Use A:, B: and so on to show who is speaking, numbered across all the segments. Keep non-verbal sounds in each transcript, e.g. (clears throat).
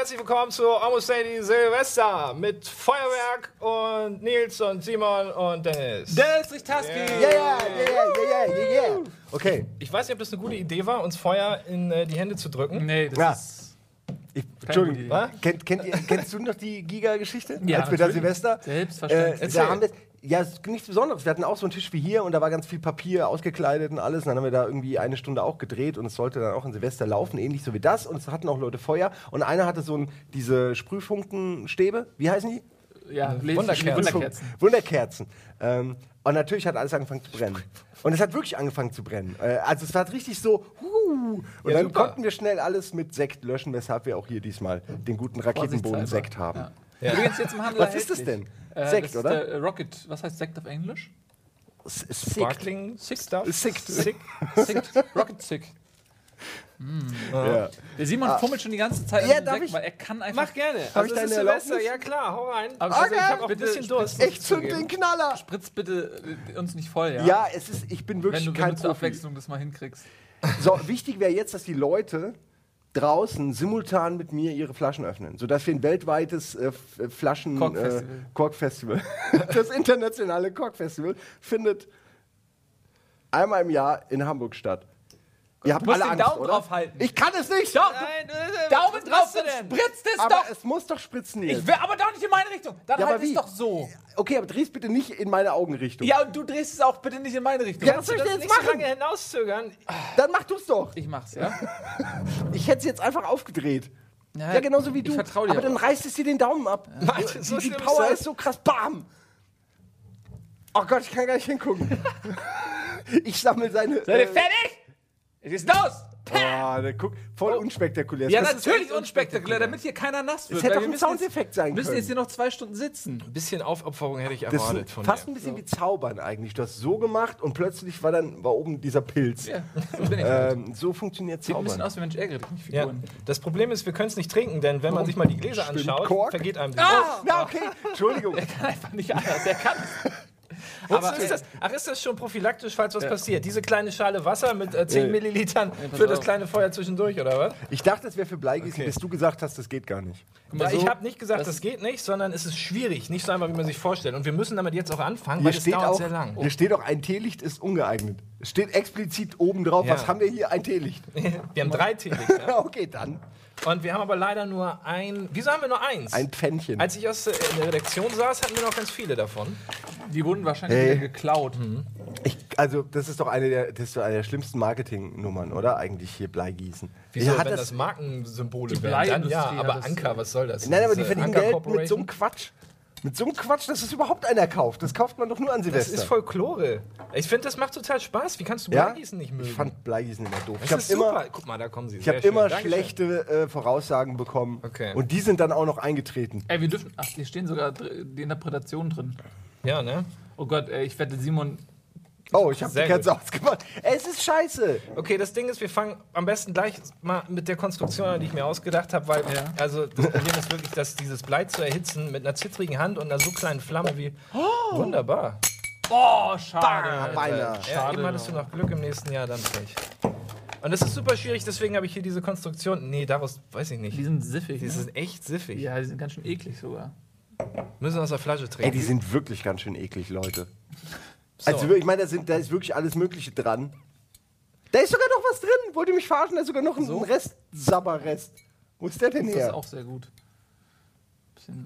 A: herzlich willkommen zu Almost Daily Silvester mit Feuerwerk und Nils und Simon und Dennis.
B: Dennis Richtaski!
A: Yeah.
C: Yeah, yeah, yeah, yeah, yeah, yeah. Okay.
A: Ich weiß nicht, ob das eine gute Idee war, uns Feuer in äh, die Hände zu drücken.
B: Nee, das
C: Ja.
B: ist.
C: Ich, Entschuldigung, kennt, kennt, ihr- kennst du noch die Giga-Geschichte?
B: Ja,
C: Als wir da. Silvester.
B: Selbstverständlich.
C: Äh, da haben wir, ja, es ist nichts Besonderes. Wir hatten auch so einen Tisch wie hier und da war ganz viel Papier ausgekleidet und alles. Und dann haben wir da irgendwie eine Stunde auch gedreht und es sollte dann auch in Silvester laufen, ähnlich so wie das. Und es hatten auch Leute Feuer. Und einer hatte so ein, diese Sprühfunkenstäbe, wie heißen die?
B: Ja,
A: Wunderkerzen.
B: Wunderkerzen.
C: Wunderkerzen. Ähm, und natürlich hat alles angefangen zu brennen. Und es hat wirklich angefangen zu brennen. Äh, also es war richtig so, huh. Und
A: Ja,
C: dann
A: super.
C: konnten wir schnell alles mit Sekt löschen, weshalb wir auch hier diesmal den guten Raketenboden-Sekt haben.
B: Ja.
A: Ja.
B: Übrigens jetzt im Handel
C: Was ist das denn?
B: Äh,
C: Sekt,
B: das ist
C: oder?
B: Der äh, Rocket. Was heißt Sekt auf Englisch?
C: S- Sick.
A: Sparkling Stuff.
C: Sick.
A: Sick.
B: Rocket Sick.
C: Ja.
B: Der Simon fummelt schon die ganze Zeit
C: Ja,
B: an dem
C: darf
B: Sekt,
C: ich-
B: weil er kann einfach.
A: Mach gerne.
C: Hab
A: Also
C: ich
A: ist
C: deine
A: Silvester, ja klar, hau rein.
B: Aber
A: also ich
C: Okay.
A: habe auch ein
B: Bitte
A: bisschen Durst.
B: spritz-
C: Ich zünd den Knaller.
B: Spritz bitte äh, uns nicht voll, ja?
C: Ja, es ist, ich bin
B: Wenn
C: wirklich
B: du, wenn
C: kein
B: du zur. Abwechslung das mal hinkriegst.
C: So, wichtig wäre jetzt, dass die Leute draußen simultan mit mir ihre Flaschen öffnen, sodass wir ein weltweites äh, äh, Flaschen
B: Korkfestival.
C: Äh, Korkfestival. (laughs) das internationale Korkfestival findet einmal im Jahr in Hamburg statt. Ihr habt
B: Du musst
C: alle
B: den
C: Angst,
B: Daumen
C: oder?
B: drauf halten.
C: Ich kann es nicht.
B: Doch,
A: Nein,
B: du,
A: äh,
B: Daumen
A: was
B: drauf,
A: machst du
B: dann
A: denn?
B: spritzt es
C: aber
B: doch.
C: es muss doch spritzen jetzt.
B: Ich will aber doch nicht in meine Richtung. Dann
C: Ja, aber
B: halt es
C: wie?
B: doch so.
C: Okay, aber dreh's bitte nicht in meine Augenrichtung.
B: Ja, und du drehst es auch bitte nicht in meine Richtung.
C: Ja, was soll ich
A: Das
C: denn
A: nicht
C: jetzt
A: so
C: machen?
A: lange hinauszögern.
C: Dann mach du's doch.
B: Ich mach's, ja? (laughs)
C: Ich hätte es jetzt einfach aufgedreht.
B: Ja,
C: Ja, genauso wie
B: ich
C: du.
B: vertrau dir
C: aber dann reißt es dir den Daumen ab. (laughs)
A: Warte, so
C: die,
A: schlimm
C: Power
A: das?
C: ist so krass. Bam! Oh Gott, ich kann gar nicht hingucken. (laughs) ich sammle seine.
B: Seid ihr fertig? Es ist los!
C: Oh, der guck, voll unspektakulär.
B: Ja,
C: Das ist
B: natürlich unspektakulär, damit hier keiner nass wird.
C: Es hätte auch ein
B: jetzt-
C: Soundeffekt sein
B: Wir müssen
C: können.
B: jetzt hier noch zwei Stunden sitzen.
A: Ein bisschen Aufopferung hätte ich
C: Das
A: erwartet
C: ist
A: von
C: fast
A: dir.
C: ein bisschen wie Zaubern eigentlich. Du hast so gemacht und plötzlich war dann war oben dieser Pilz.
B: Ja, so bin ich. halt.
C: Ähm, so funktioniert
B: Sieht ein bisschen
C: Zaubern.
B: aus wie Mensch ärgere dich nicht
A: Ja, das Problem ist, wir können es nicht trinken, denn wenn man sich mal die Gläser
C: Stimmt,
A: anschaut,
C: Kork.
A: vergeht einem die
B: Ah!
C: Ja, okay. Entschuldigung. (laughs)
B: Er kann einfach nicht anders. Er kann es.
A: Aber ist das, ach, ist das schon prophylaktisch, falls was passiert? Diese kleine Schale Wasser mit äh, 10
C: Nee.
A: Millilitern für das kleine Feuer zwischendurch, oder was?
C: Ich dachte, es wäre für Bleigießen,
A: Okay.
C: bis du gesagt hast, das geht gar nicht.
A: Ja, ich
B: so,
A: habe nicht gesagt,
B: das
A: das, geht nicht, sondern es ist schwierig. Nicht so einfach, wie man sich vorstellt. Und wir müssen damit jetzt auch anfangen,
C: Hier
A: weil es
C: steht,
A: dauert
C: auch,
A: sehr lang.
C: hier steht auch, ein Teelicht ist ungeeignet. Es steht explizit oben drauf,
A: Ja.
C: was haben wir hier? Ein Teelicht. (laughs)
A: Wir haben drei Teelichter. (laughs)
C: okay, dann.
A: Und wir haben aber leider nur ein. Wieso haben wir nur eins?
C: Ein Pfännchen.
A: Als ich aus äh, in der Redaktion saß, hatten wir noch ganz viele davon.
B: Die wurden wahrscheinlich
C: Hey.
B: wieder geklaut.
C: Ich, also, das ist doch eine der, das ist doch eine der schlimmsten Marketingnummern, oder? Eigentlich hier Bleigießen.
A: Wieso,
C: Ja, hat
A: wenn
C: das,
A: das, Markensymbole wären? Dann
B: Bleiindustrie
A: ja,
B: hat
A: aber
B: das-
A: Anker, was soll das?
C: nein, aber die
A: Diese
C: verdienen
A: Anker
C: Geld mit so
A: Corporation?
C: einem Quatsch. Mit so einem Quatsch, dass es überhaupt einer kauft. Das kauft man doch nur an
A: Das
C: Silvester.
A: ist Folklore. Ich finde, das macht total Spaß. Wie kannst du
C: ja?
A: Bleigießen nicht mögen?
C: Ich fand Bleigießen immer doof.
A: das
C: Ich habe
A: ist
C: immer,
A: super. Guck mal, da kommen sie.
C: ich
A: Sehr
C: hab
A: schön.
C: immer
A: Dankeschön.
C: schlechte äh, Voraussagen bekommen.
A: Okay.
C: Und die sind dann auch noch eingetreten.
B: Ey, wir dürfen. Ach, hier stehen sogar dr- die Interpretationen drin.
A: Ja, ne?
B: Oh Gott, ey, ich wette, Simon.
C: Oh, ich habe die Kerze ausgemacht. Es ist scheiße.
A: Okay, das Ding ist, wir fangen am besten gleich mal mit der Konstruktion an, die ich mir ausgedacht habe, weil
B: Ja.
A: also das Problem ist wirklich, dass dieses Blei zu erhitzen mit einer zittrigen Hand und einer so kleinen Flamme wie wunderbar.
B: Oh, schade.
C: Bam, beinahe.
A: Ja,
B: Schade.
A: eben hattest du noch Glück im nächsten Jahr, dann Pech. Und das ist super schwierig, deswegen habe ich hier diese Konstruktion. Nee, daraus weiß ich
B: Die
A: nicht.
B: sind siffig.
A: Die
B: ne?
A: sind echt siffig.
B: Ja, die sind ganz schön eklig sogar.
A: Müssen aus der Flasche
C: Ey,
A: trinken.
C: die sind wirklich ganz schön eklig, Leute.
A: So.
C: Also ich meine, da, sind- da ist wirklich alles Mögliche dran. Da ist sogar noch was drin. Wollt ihr mich verarschen? Da ist sogar noch ein, ein Rest, Sabberrest. Wo ist der denn
B: Das ist
C: her?
B: auch sehr gut.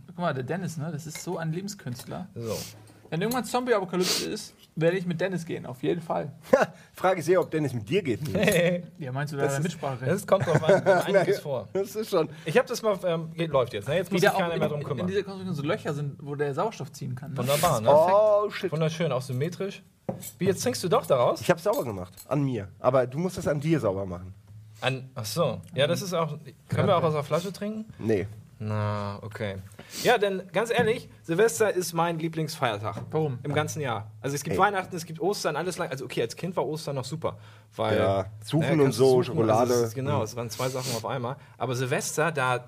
B: Guck mal, der Dennis, ne? Das ist so ein Lebenskünstler.
A: so.
B: Wenn irgendwann Zombie-Apokalypse ist, werde ich mit Dennis gehen, auf jeden Fall.
C: Frage sehr, ob Dennis mit dir geht. (laughs)
B: Ja, meinst du, da hat er Mitsprache?
A: Das kommt drauf an, (laughs) einiges vor.
C: Das ist schon.
A: Ich habe das mal, ähm, geht, läuft jetzt, ne? Jetzt muss sich keiner
B: in,
A: mehr drum
B: in, in
A: kümmern.
B: dieser Konstruktion so Löcher sind, wo der Sauerstoff ziehen kann. Ne?
A: Wunderbar, ne?
C: Oh, shit.
A: Wunderschön, auch symmetrisch. Wie, jetzt trinkst du doch daraus?
C: Ich habe sauber gemacht. An mir. Aber du musst das an dir sauber machen.
A: An, ach so. Ja, das ist auch. Können wir auch aus der Flasche trinken?
C: Nee.
A: Na, okay. Ja, denn ganz ehrlich, Silvester ist mein Lieblingsfeiertag.
B: Warum?
A: Im ganzen Jahr. Also es gibt
C: Ey.
A: Weihnachten, es gibt Ostern, alles lang. Also okay, als Kind war Ostern noch super. Weil,
C: Ja, suchen
A: naja,
C: und so,
A: suchen,
C: Schokolade.
A: Also es ist, genau, es waren zwei Sachen auf einmal. Aber Silvester, da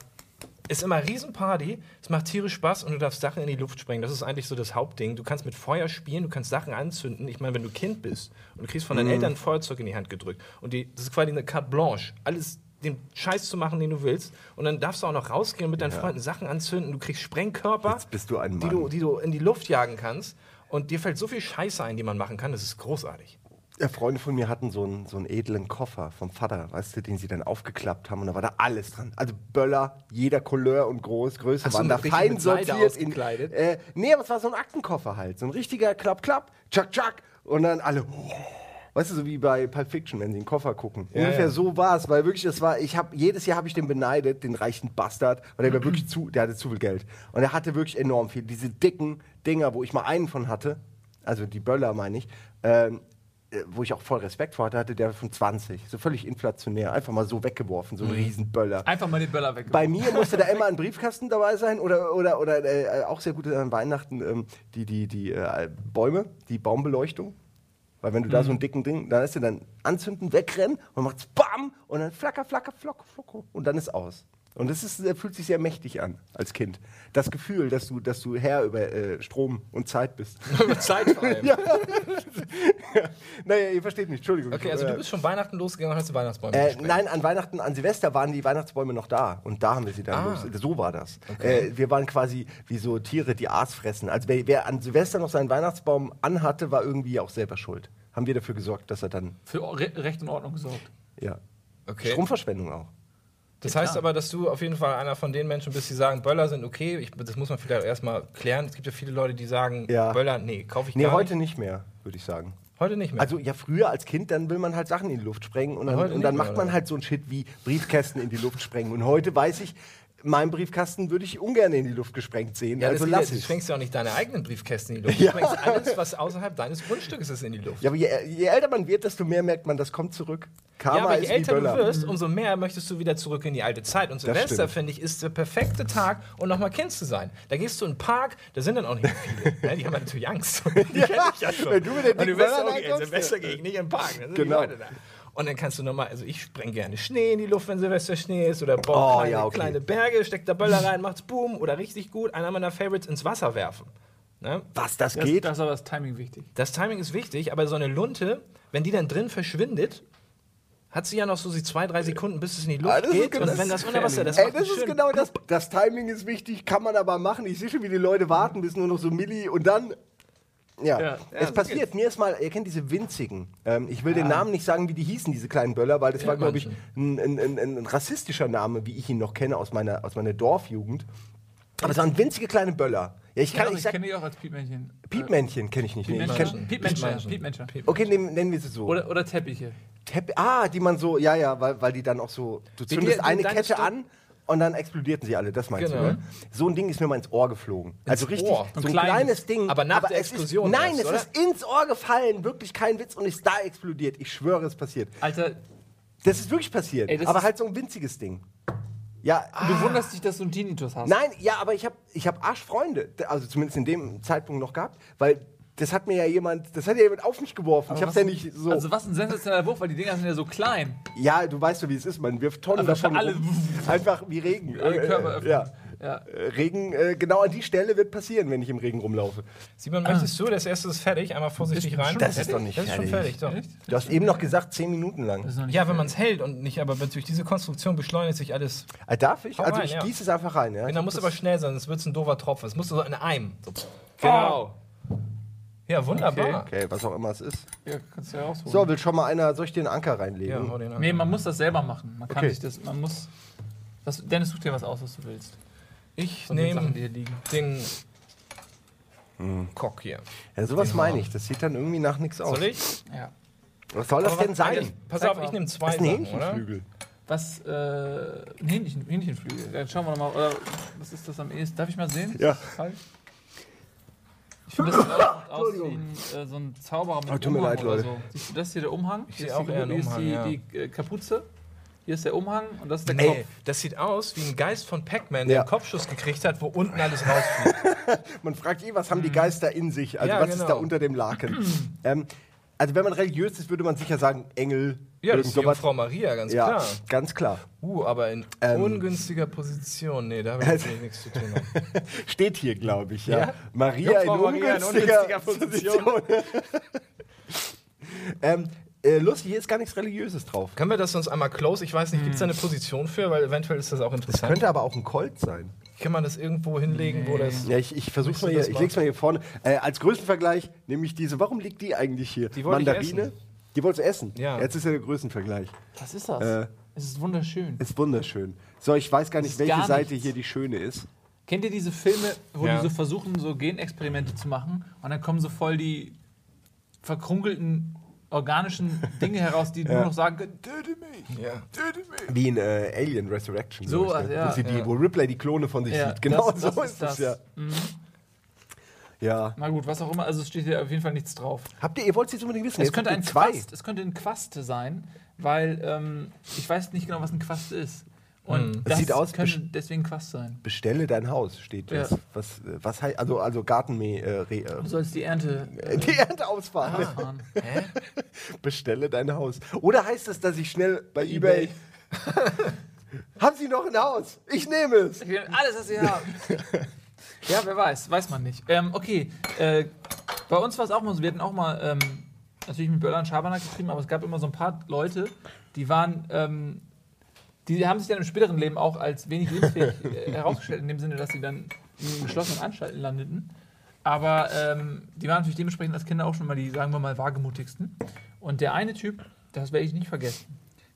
A: ist immer Riesenparty, es macht tierisch Spaß und du darfst Sachen in die Luft sprengen. Das ist eigentlich so das Hauptding. Du kannst mit Feuer spielen, du kannst Sachen anzünden. Ich meine, wenn du Kind bist und du kriegst von deinen Eltern ein Feuerzeug in die Hand gedrückt und die, das ist quasi eine carte blanche. Alles den Scheiß zu machen, den du willst. Und dann darfst du auch noch rausgehen und mit deinen Freunden Sachen anzünden. Du kriegst Sprengkörper,
C: bist du ein
A: die, du, die du in die Luft jagen kannst. Und dir fällt so viel Scheiße ein, die man machen kann. Das ist großartig.
C: Ja, Freunde von mir hatten so einen, so einen edlen Koffer vom Vater, weißt du, den sie dann aufgeklappt haben und da war da alles dran. Also Böller, jeder Couleur und Groß, Größe
A: Hast
C: waren da fein sortiert. In, äh, nee, aber es war so ein Aktenkoffer halt. So ein richtiger Klapp, Klapp, Tschak, Tschak. Und dann alle, oh. Weißt du, so wie bei Pulp Fiction, wenn sie den Koffer gucken.
A: Ja,
C: Ungefähr
A: ja.
C: so war es, weil wirklich, das war, ich habe jedes Jahr habe ich den beneidet, den reichen Bastard, weil der war (clears throat) wirklich zu, der hatte zu viel Geld. Und er hatte wirklich enorm viel. Diese dicken Dinger, wo ich mal einen von hatte, also die Böller meine ich, ähm, äh, wo ich auch voll Respekt vor hatte, hatte der von 20. So völlig inflationär. Einfach mal so weggeworfen, so ein Riesenböller.
B: Einfach mal den Böller weg.
C: Bei mir musste da (laughs) immer ein Briefkasten dabei sein oder, oder, oder äh, auch sehr gut an Weihnachten ähm, die, die, die äh, Bäume, die Baumbeleuchtung. Weil wenn du da so einen dicken Ding, dann ist du dann anzünden, wegrennen und macht's BAM und dann flacker, flacker, flock, flock und dann ist aus. Und das ist, äh, fühlt sich sehr mächtig an als Kind. Das Gefühl, dass du, dass du Herr über äh, Strom und Zeit bist. (laughs)
A: Zeit vor allem. (laughs)
C: naja, ihr versteht mich, Entschuldigung.
A: Okay, also du bist schon Weihnachten losgegangen und hast die Weihnachtsbäume
C: Äh, nein, an Weihnachten, an Silvester waren die Weihnachtsbäume noch da und da haben wir sie dann
A: Ah.
C: los. So war das. Äh, wir waren quasi wie so Tiere, die Aas fressen. Also wer, wer an Silvester noch seinen Weihnachtsbaum anhatte, war irgendwie auch selber schuld. Haben wir dafür gesorgt, dass er dann,
B: Für Re Recht und Ordnung gesorgt.
C: ja.
A: Okay.
C: Stromverschwendung auch.
A: Das
B: Ja,
A: heißt
B: klar.
A: aber, dass du auf jeden Fall einer von den Menschen bist, die sagen, Böller sind okay. Ich, das muss man vielleicht erstmal klären. Es gibt ja viele Leute, die sagen,
C: Ja.
A: Böller, nee, kaufe ich
C: Nee,
A: gar
C: heute
A: nicht.
C: nicht mehr, würde ich sagen.
A: Heute nicht mehr.
C: Also ja, früher als Kind, dann will man halt Sachen in die Luft sprengen und dann, und dann
A: nicht
C: macht man halt so ein Shit wie Briefkästen in die Luft sprengen. Und heute weiß ich, meinen Briefkasten würde ich ungern in die Luft gesprengt sehen.
A: ja,
C: also lass
A: du
C: es.
A: sprengst ja auch nicht deine eigenen Briefkästen in die Luft. (laughs)
C: Ja.
A: Du sprengst alles, was außerhalb deines Grundstückes ist, in die Luft.
C: Ja, aber je, je älter man wird, desto mehr merkt man, das kommt zurück. Karma
A: Ja, aber je älter du wirst, umso mehr möchtest du wieder zurück in die alte Zeit. Und Silvester, finde ich, ist der perfekte Tag, um nochmal Kind zu sein. Da gehst du in den Park, da sind dann auch nicht viele. (laughs) ne? Die haben ja natürlich Angst. (laughs) Die kenn ich ja schon.
C: wenn du mit den
A: Und du auch, okay,
C: reinkommst,
A: Silvester
C: ja.
A: gehe ich nicht in den Park.
C: Genau.
A: Und dann kannst du nochmal, also ich spreng gerne Schnee in die Luft, wenn Silvester Schnee ist, oder baue
C: Oh,
A: kleine,
C: ja, okay.
A: kleine Berge, steck da Böller rein, macht's Boom, oder richtig gut, einer meiner Favorites ins Wasser werfen. Ne?
C: Was, das
B: Das,
C: geht?
B: das ist aber das Timing wichtig.
A: Das Timing ist wichtig, aber so eine Lunte, wenn die dann drin verschwindet, hat sie ja noch so die zwei, drei Sekunden, bis es in die Luft
C: Ah, das ist
A: geht.
C: genau-
A: Und
C: das
A: wenn
C: ist
A: das unter Wasser, das
C: Ey, das ist genau das. Das Timing ist wichtig, kann man aber machen. Ich sehe schon, wie die Leute warten, bis nur noch so Milli und dann. Ja,
B: Ja.
C: es passiert. Mir ist mal, ihr kennt diese winzigen. Ähm, ich will den Namen nicht sagen, wie die hießen, diese kleinen Böller, weil das war, glaube ich, ein, ein, ein, ein rassistischer Name, wie ich ihn noch kenne aus meiner, aus meiner Dorfjugend. Aber es waren winzige kleine Böller. Ja, ich kann,
B: Ja,
C: ich
B: ich kenne die auch als Piepmännchen.
C: Piepmännchen kenne ich nicht.
B: Piepmännchen. Piepmännchen.
A: Piepmännchen.
C: Okay, nehmen, nennen wir sie so.
B: Oder, oder Teppiche.
C: Tepp ah, die man so, ja, ja, weil, weil die dann auch so, du zündest
A: die-
C: eine
A: deine
C: Kette
A: Stu-
C: an und dann explodierten sie alle, das meinst
A: Genau.
C: du, ne? So ein Ding ist mir mal ins Ohr geflogen. also richtig,
A: Ohr?
C: so
B: Ein
C: ein
B: kleines.
C: kleines Ding.
A: Aber nach der
C: es
A: Explosion
C: Ist, nein,
A: erst,
C: es
A: oder?
C: ist ins Ohr gefallen, wirklich kein Witz und ist da explodiert. Ich schwöre, es passiert.
B: Alter,
C: Das ist wirklich passiert,
B: Ey,
C: aber halt so ein winziges Ding. Ja,
B: du wunderst dich, dass du einen Tinnitus hast.
C: nein, ja, aber ich habe ich hab Arschfreunde, also zumindest in dem Zeitpunkt noch gehabt, weil das hat mir ja jemand, das hat ja jemand auf mich geworfen.
B: Aber
C: ich hab's
B: was-
C: ja nicht so.
B: Also was ein sensationeller Wurf, weil die Dinger sind ja so klein.
C: Ja, du weißt doch, wie es ist. Man wirft Tonnen
B: Also
C: davon.
B: alle-.
C: Einfach wie Regen.
B: Alle
C: Äh,
B: Körper öffnen.
C: ja.
B: Ja.
C: Äh, Regen, äh, genau an die Stelle wird passieren, wenn ich im Regen rumlaufe.
A: Simon, möchtest du? Das erste ist fertig. Einmal vorsichtig
B: Ist
A: rein.
C: Das ist doch nicht
A: Das ist schon
C: fertig.
A: fertig, doch.
C: Du hast eben noch gesagt, zehn Minuten lang.
A: Ja, wenn man es hält und nicht, aber durch diese Konstruktion beschleunigt sich alles.
C: Äh, darf ich?
A: Hau
C: Also
A: rein,
C: ich
A: ja.
C: gieße es einfach rein. Ja?
A: Genau, muss aber schnell sein, sonst wird es ein doofer Tropfen. Es muss so in einem. So.
B: Genau.
A: Ja, wunderbar.
C: Okay, was auch immer es ist.
B: Ja, kannst du ja rausholen.
C: So, will schon mal einer, soll ich den Anker
A: Ja,
C: reinlegen?
A: hau den an.
B: Nee, man muss das selber machen. Man kann
C: Okay.
B: sich das, man muss. Was, Dennis, such dir was aus, was du willst.
A: Ich
B: Von den
A: nehme
B: Sachen, die hier liegen.
A: den Kock hier.
C: ja, sowas meine ich. Das sieht dann irgendwie nach nichts aus.
A: Soll ich?
B: Ja.
C: Was soll das denn
A: was-
C: sein?
A: Pass
B: Zeig
A: auf,
B: mal.
A: ich nehme zwei
C: Das ist ein? Hähnchenflügel.
B: Was, äh, ein Hähnchen, Hähnchenflügel. Dann schauen wir nochmal, oder was ist das am ehesten? Darf ich mal sehen?
C: Ja.
B: Das falsch? Ich finde, das sieht aus, aus wie ein, äh, so ein Zauberer mit
C: Oh, tut mir
B: Umhang
C: leid, Leute.
B: so. Siehst du das hier, der Umhang?
A: Ich
B: Hier
A: sehe
B: ist
A: auch
B: die,
A: eher einen
B: hier ist
A: Umhang,
B: die,
A: ja.
B: die äh, Kapuze. Hier ist der Umhang und das ist der
A: Nee,
B: Kopf.
A: das sieht aus wie ein Geist von Pac-Man, der
C: Ja.
A: einen Kopfschuss gekriegt hat, wo unten alles rausfliegt. (laughs)
C: Man fragt eh, was haben die Geister in sich? Also
A: Ja,
C: was ist
A: genau.
C: da unter dem Laken? (clears throat) ähm, also wenn man religiös ist, würde man sicher sagen, Engel,
A: Ja, das ist die
C: sowas.
A: Jungfrau Maria, ganz
C: Ja,
A: klar.
C: ganz klar.
A: Uh, aber in
C: Ähm.
A: ungünstiger Position. Nee, da habe ich natürlich nichts zu tun. haben. (laughs)
C: Steht hier, glaube ich, ja.
A: Ja?
C: Maria in
A: Maria in
C: ungünstiger,
A: ungünstiger
C: Position. (laughs) ähm, äh, lustig, hier ist gar nichts Religiöses drauf.
A: Können wir das uns einmal close? Ich weiß nicht, gibt es da eine Position für? Weil eventuell ist das auch interessant.
C: Könnte aber auch ein Colt sein.
A: Kann man das irgendwo hinlegen, wo das.
C: Ja, ich, ich versuche mal hier,
A: das
C: ich
A: mal?
C: leg's mal hier vorne. Äh, als Größenvergleich nehme ich diese. Warum liegt die eigentlich hier?
A: Die
C: Mandarine? Die wolltest du essen?
A: Ja.
C: Jetzt ist ja der Größenvergleich.
B: Was ist das?
C: Äh.
B: es ist wunderschön.
C: Ist wunderschön. So, ich weiß gar nicht, welche
B: gar
C: Seite hier die schöne ist.
B: Kennt ihr diese Filme, wo
A: Ja.
B: die so versuchen, so Genexperimente zu machen und dann kommen so voll die verkrunkelten organischen Dinge heraus, die (laughs) nur noch sagen können, töte mich,
A: Ja.
B: töte mich.
C: Wie in äh, Alien Resurrection.
B: So,
C: glaub ich, ne?
B: ja,
C: wo, sie die,
A: ja.
C: wo Ripley die Klone von sich
B: Ja,
C: sieht. (laughs) Genau
B: das-
C: so
B: das
C: ist
B: ist
C: es
B: das.
C: ja.
B: Mhm.
C: Ja.
B: Na gut, was auch immer, also es steht hier auf jeden Fall nichts drauf.
C: Habt ihr, ihr wollt es jetzt unbedingt wissen?
B: Es könnte, ein
C: zwei.
B: Quast, es könnte ein Quaste sein, weil ähm, ich weiß nicht genau, was ein Quast ist. Und
A: Mhm.
C: Es
B: das
C: sieht aus-
B: könnte deswegen Quast sein.
C: Bestelle dein Haus, steht
B: Ja.
C: das. Was, äh, was heißt, also, also Gartenmäh, äh,
B: Du sollst die Ernte (laughs)
C: äh, die Ernte ausfahren.
B: fahren. (laughs)
A: Hä?
C: Bestelle dein Haus. Oder heißt es, dass ich schnell bei eBay. (laughs) Haben Sie noch ein Haus? Ich nehme es.
B: Ich will alles, was sie haben. Ja, wer weiß, weiß man nicht. Ähm, okay, äh, bei uns war es auch mal so, wir hatten auch mal ähm, natürlich mit Böller und Schabernack getrieben, aber es gab immer so ein paar Leute, die waren, ähm, die haben sich dann im späteren Leben auch als wenig lebensfähig (laughs) äh, herausgestellt, in dem Sinne, dass sie dann in geschlossenen Anstalten landeten. Aber ähm, die waren natürlich dementsprechend als Kinder auch schon mal die, sagen wir mal, wagemutigsten. Und der eine Typ, das werde ich nicht vergessen,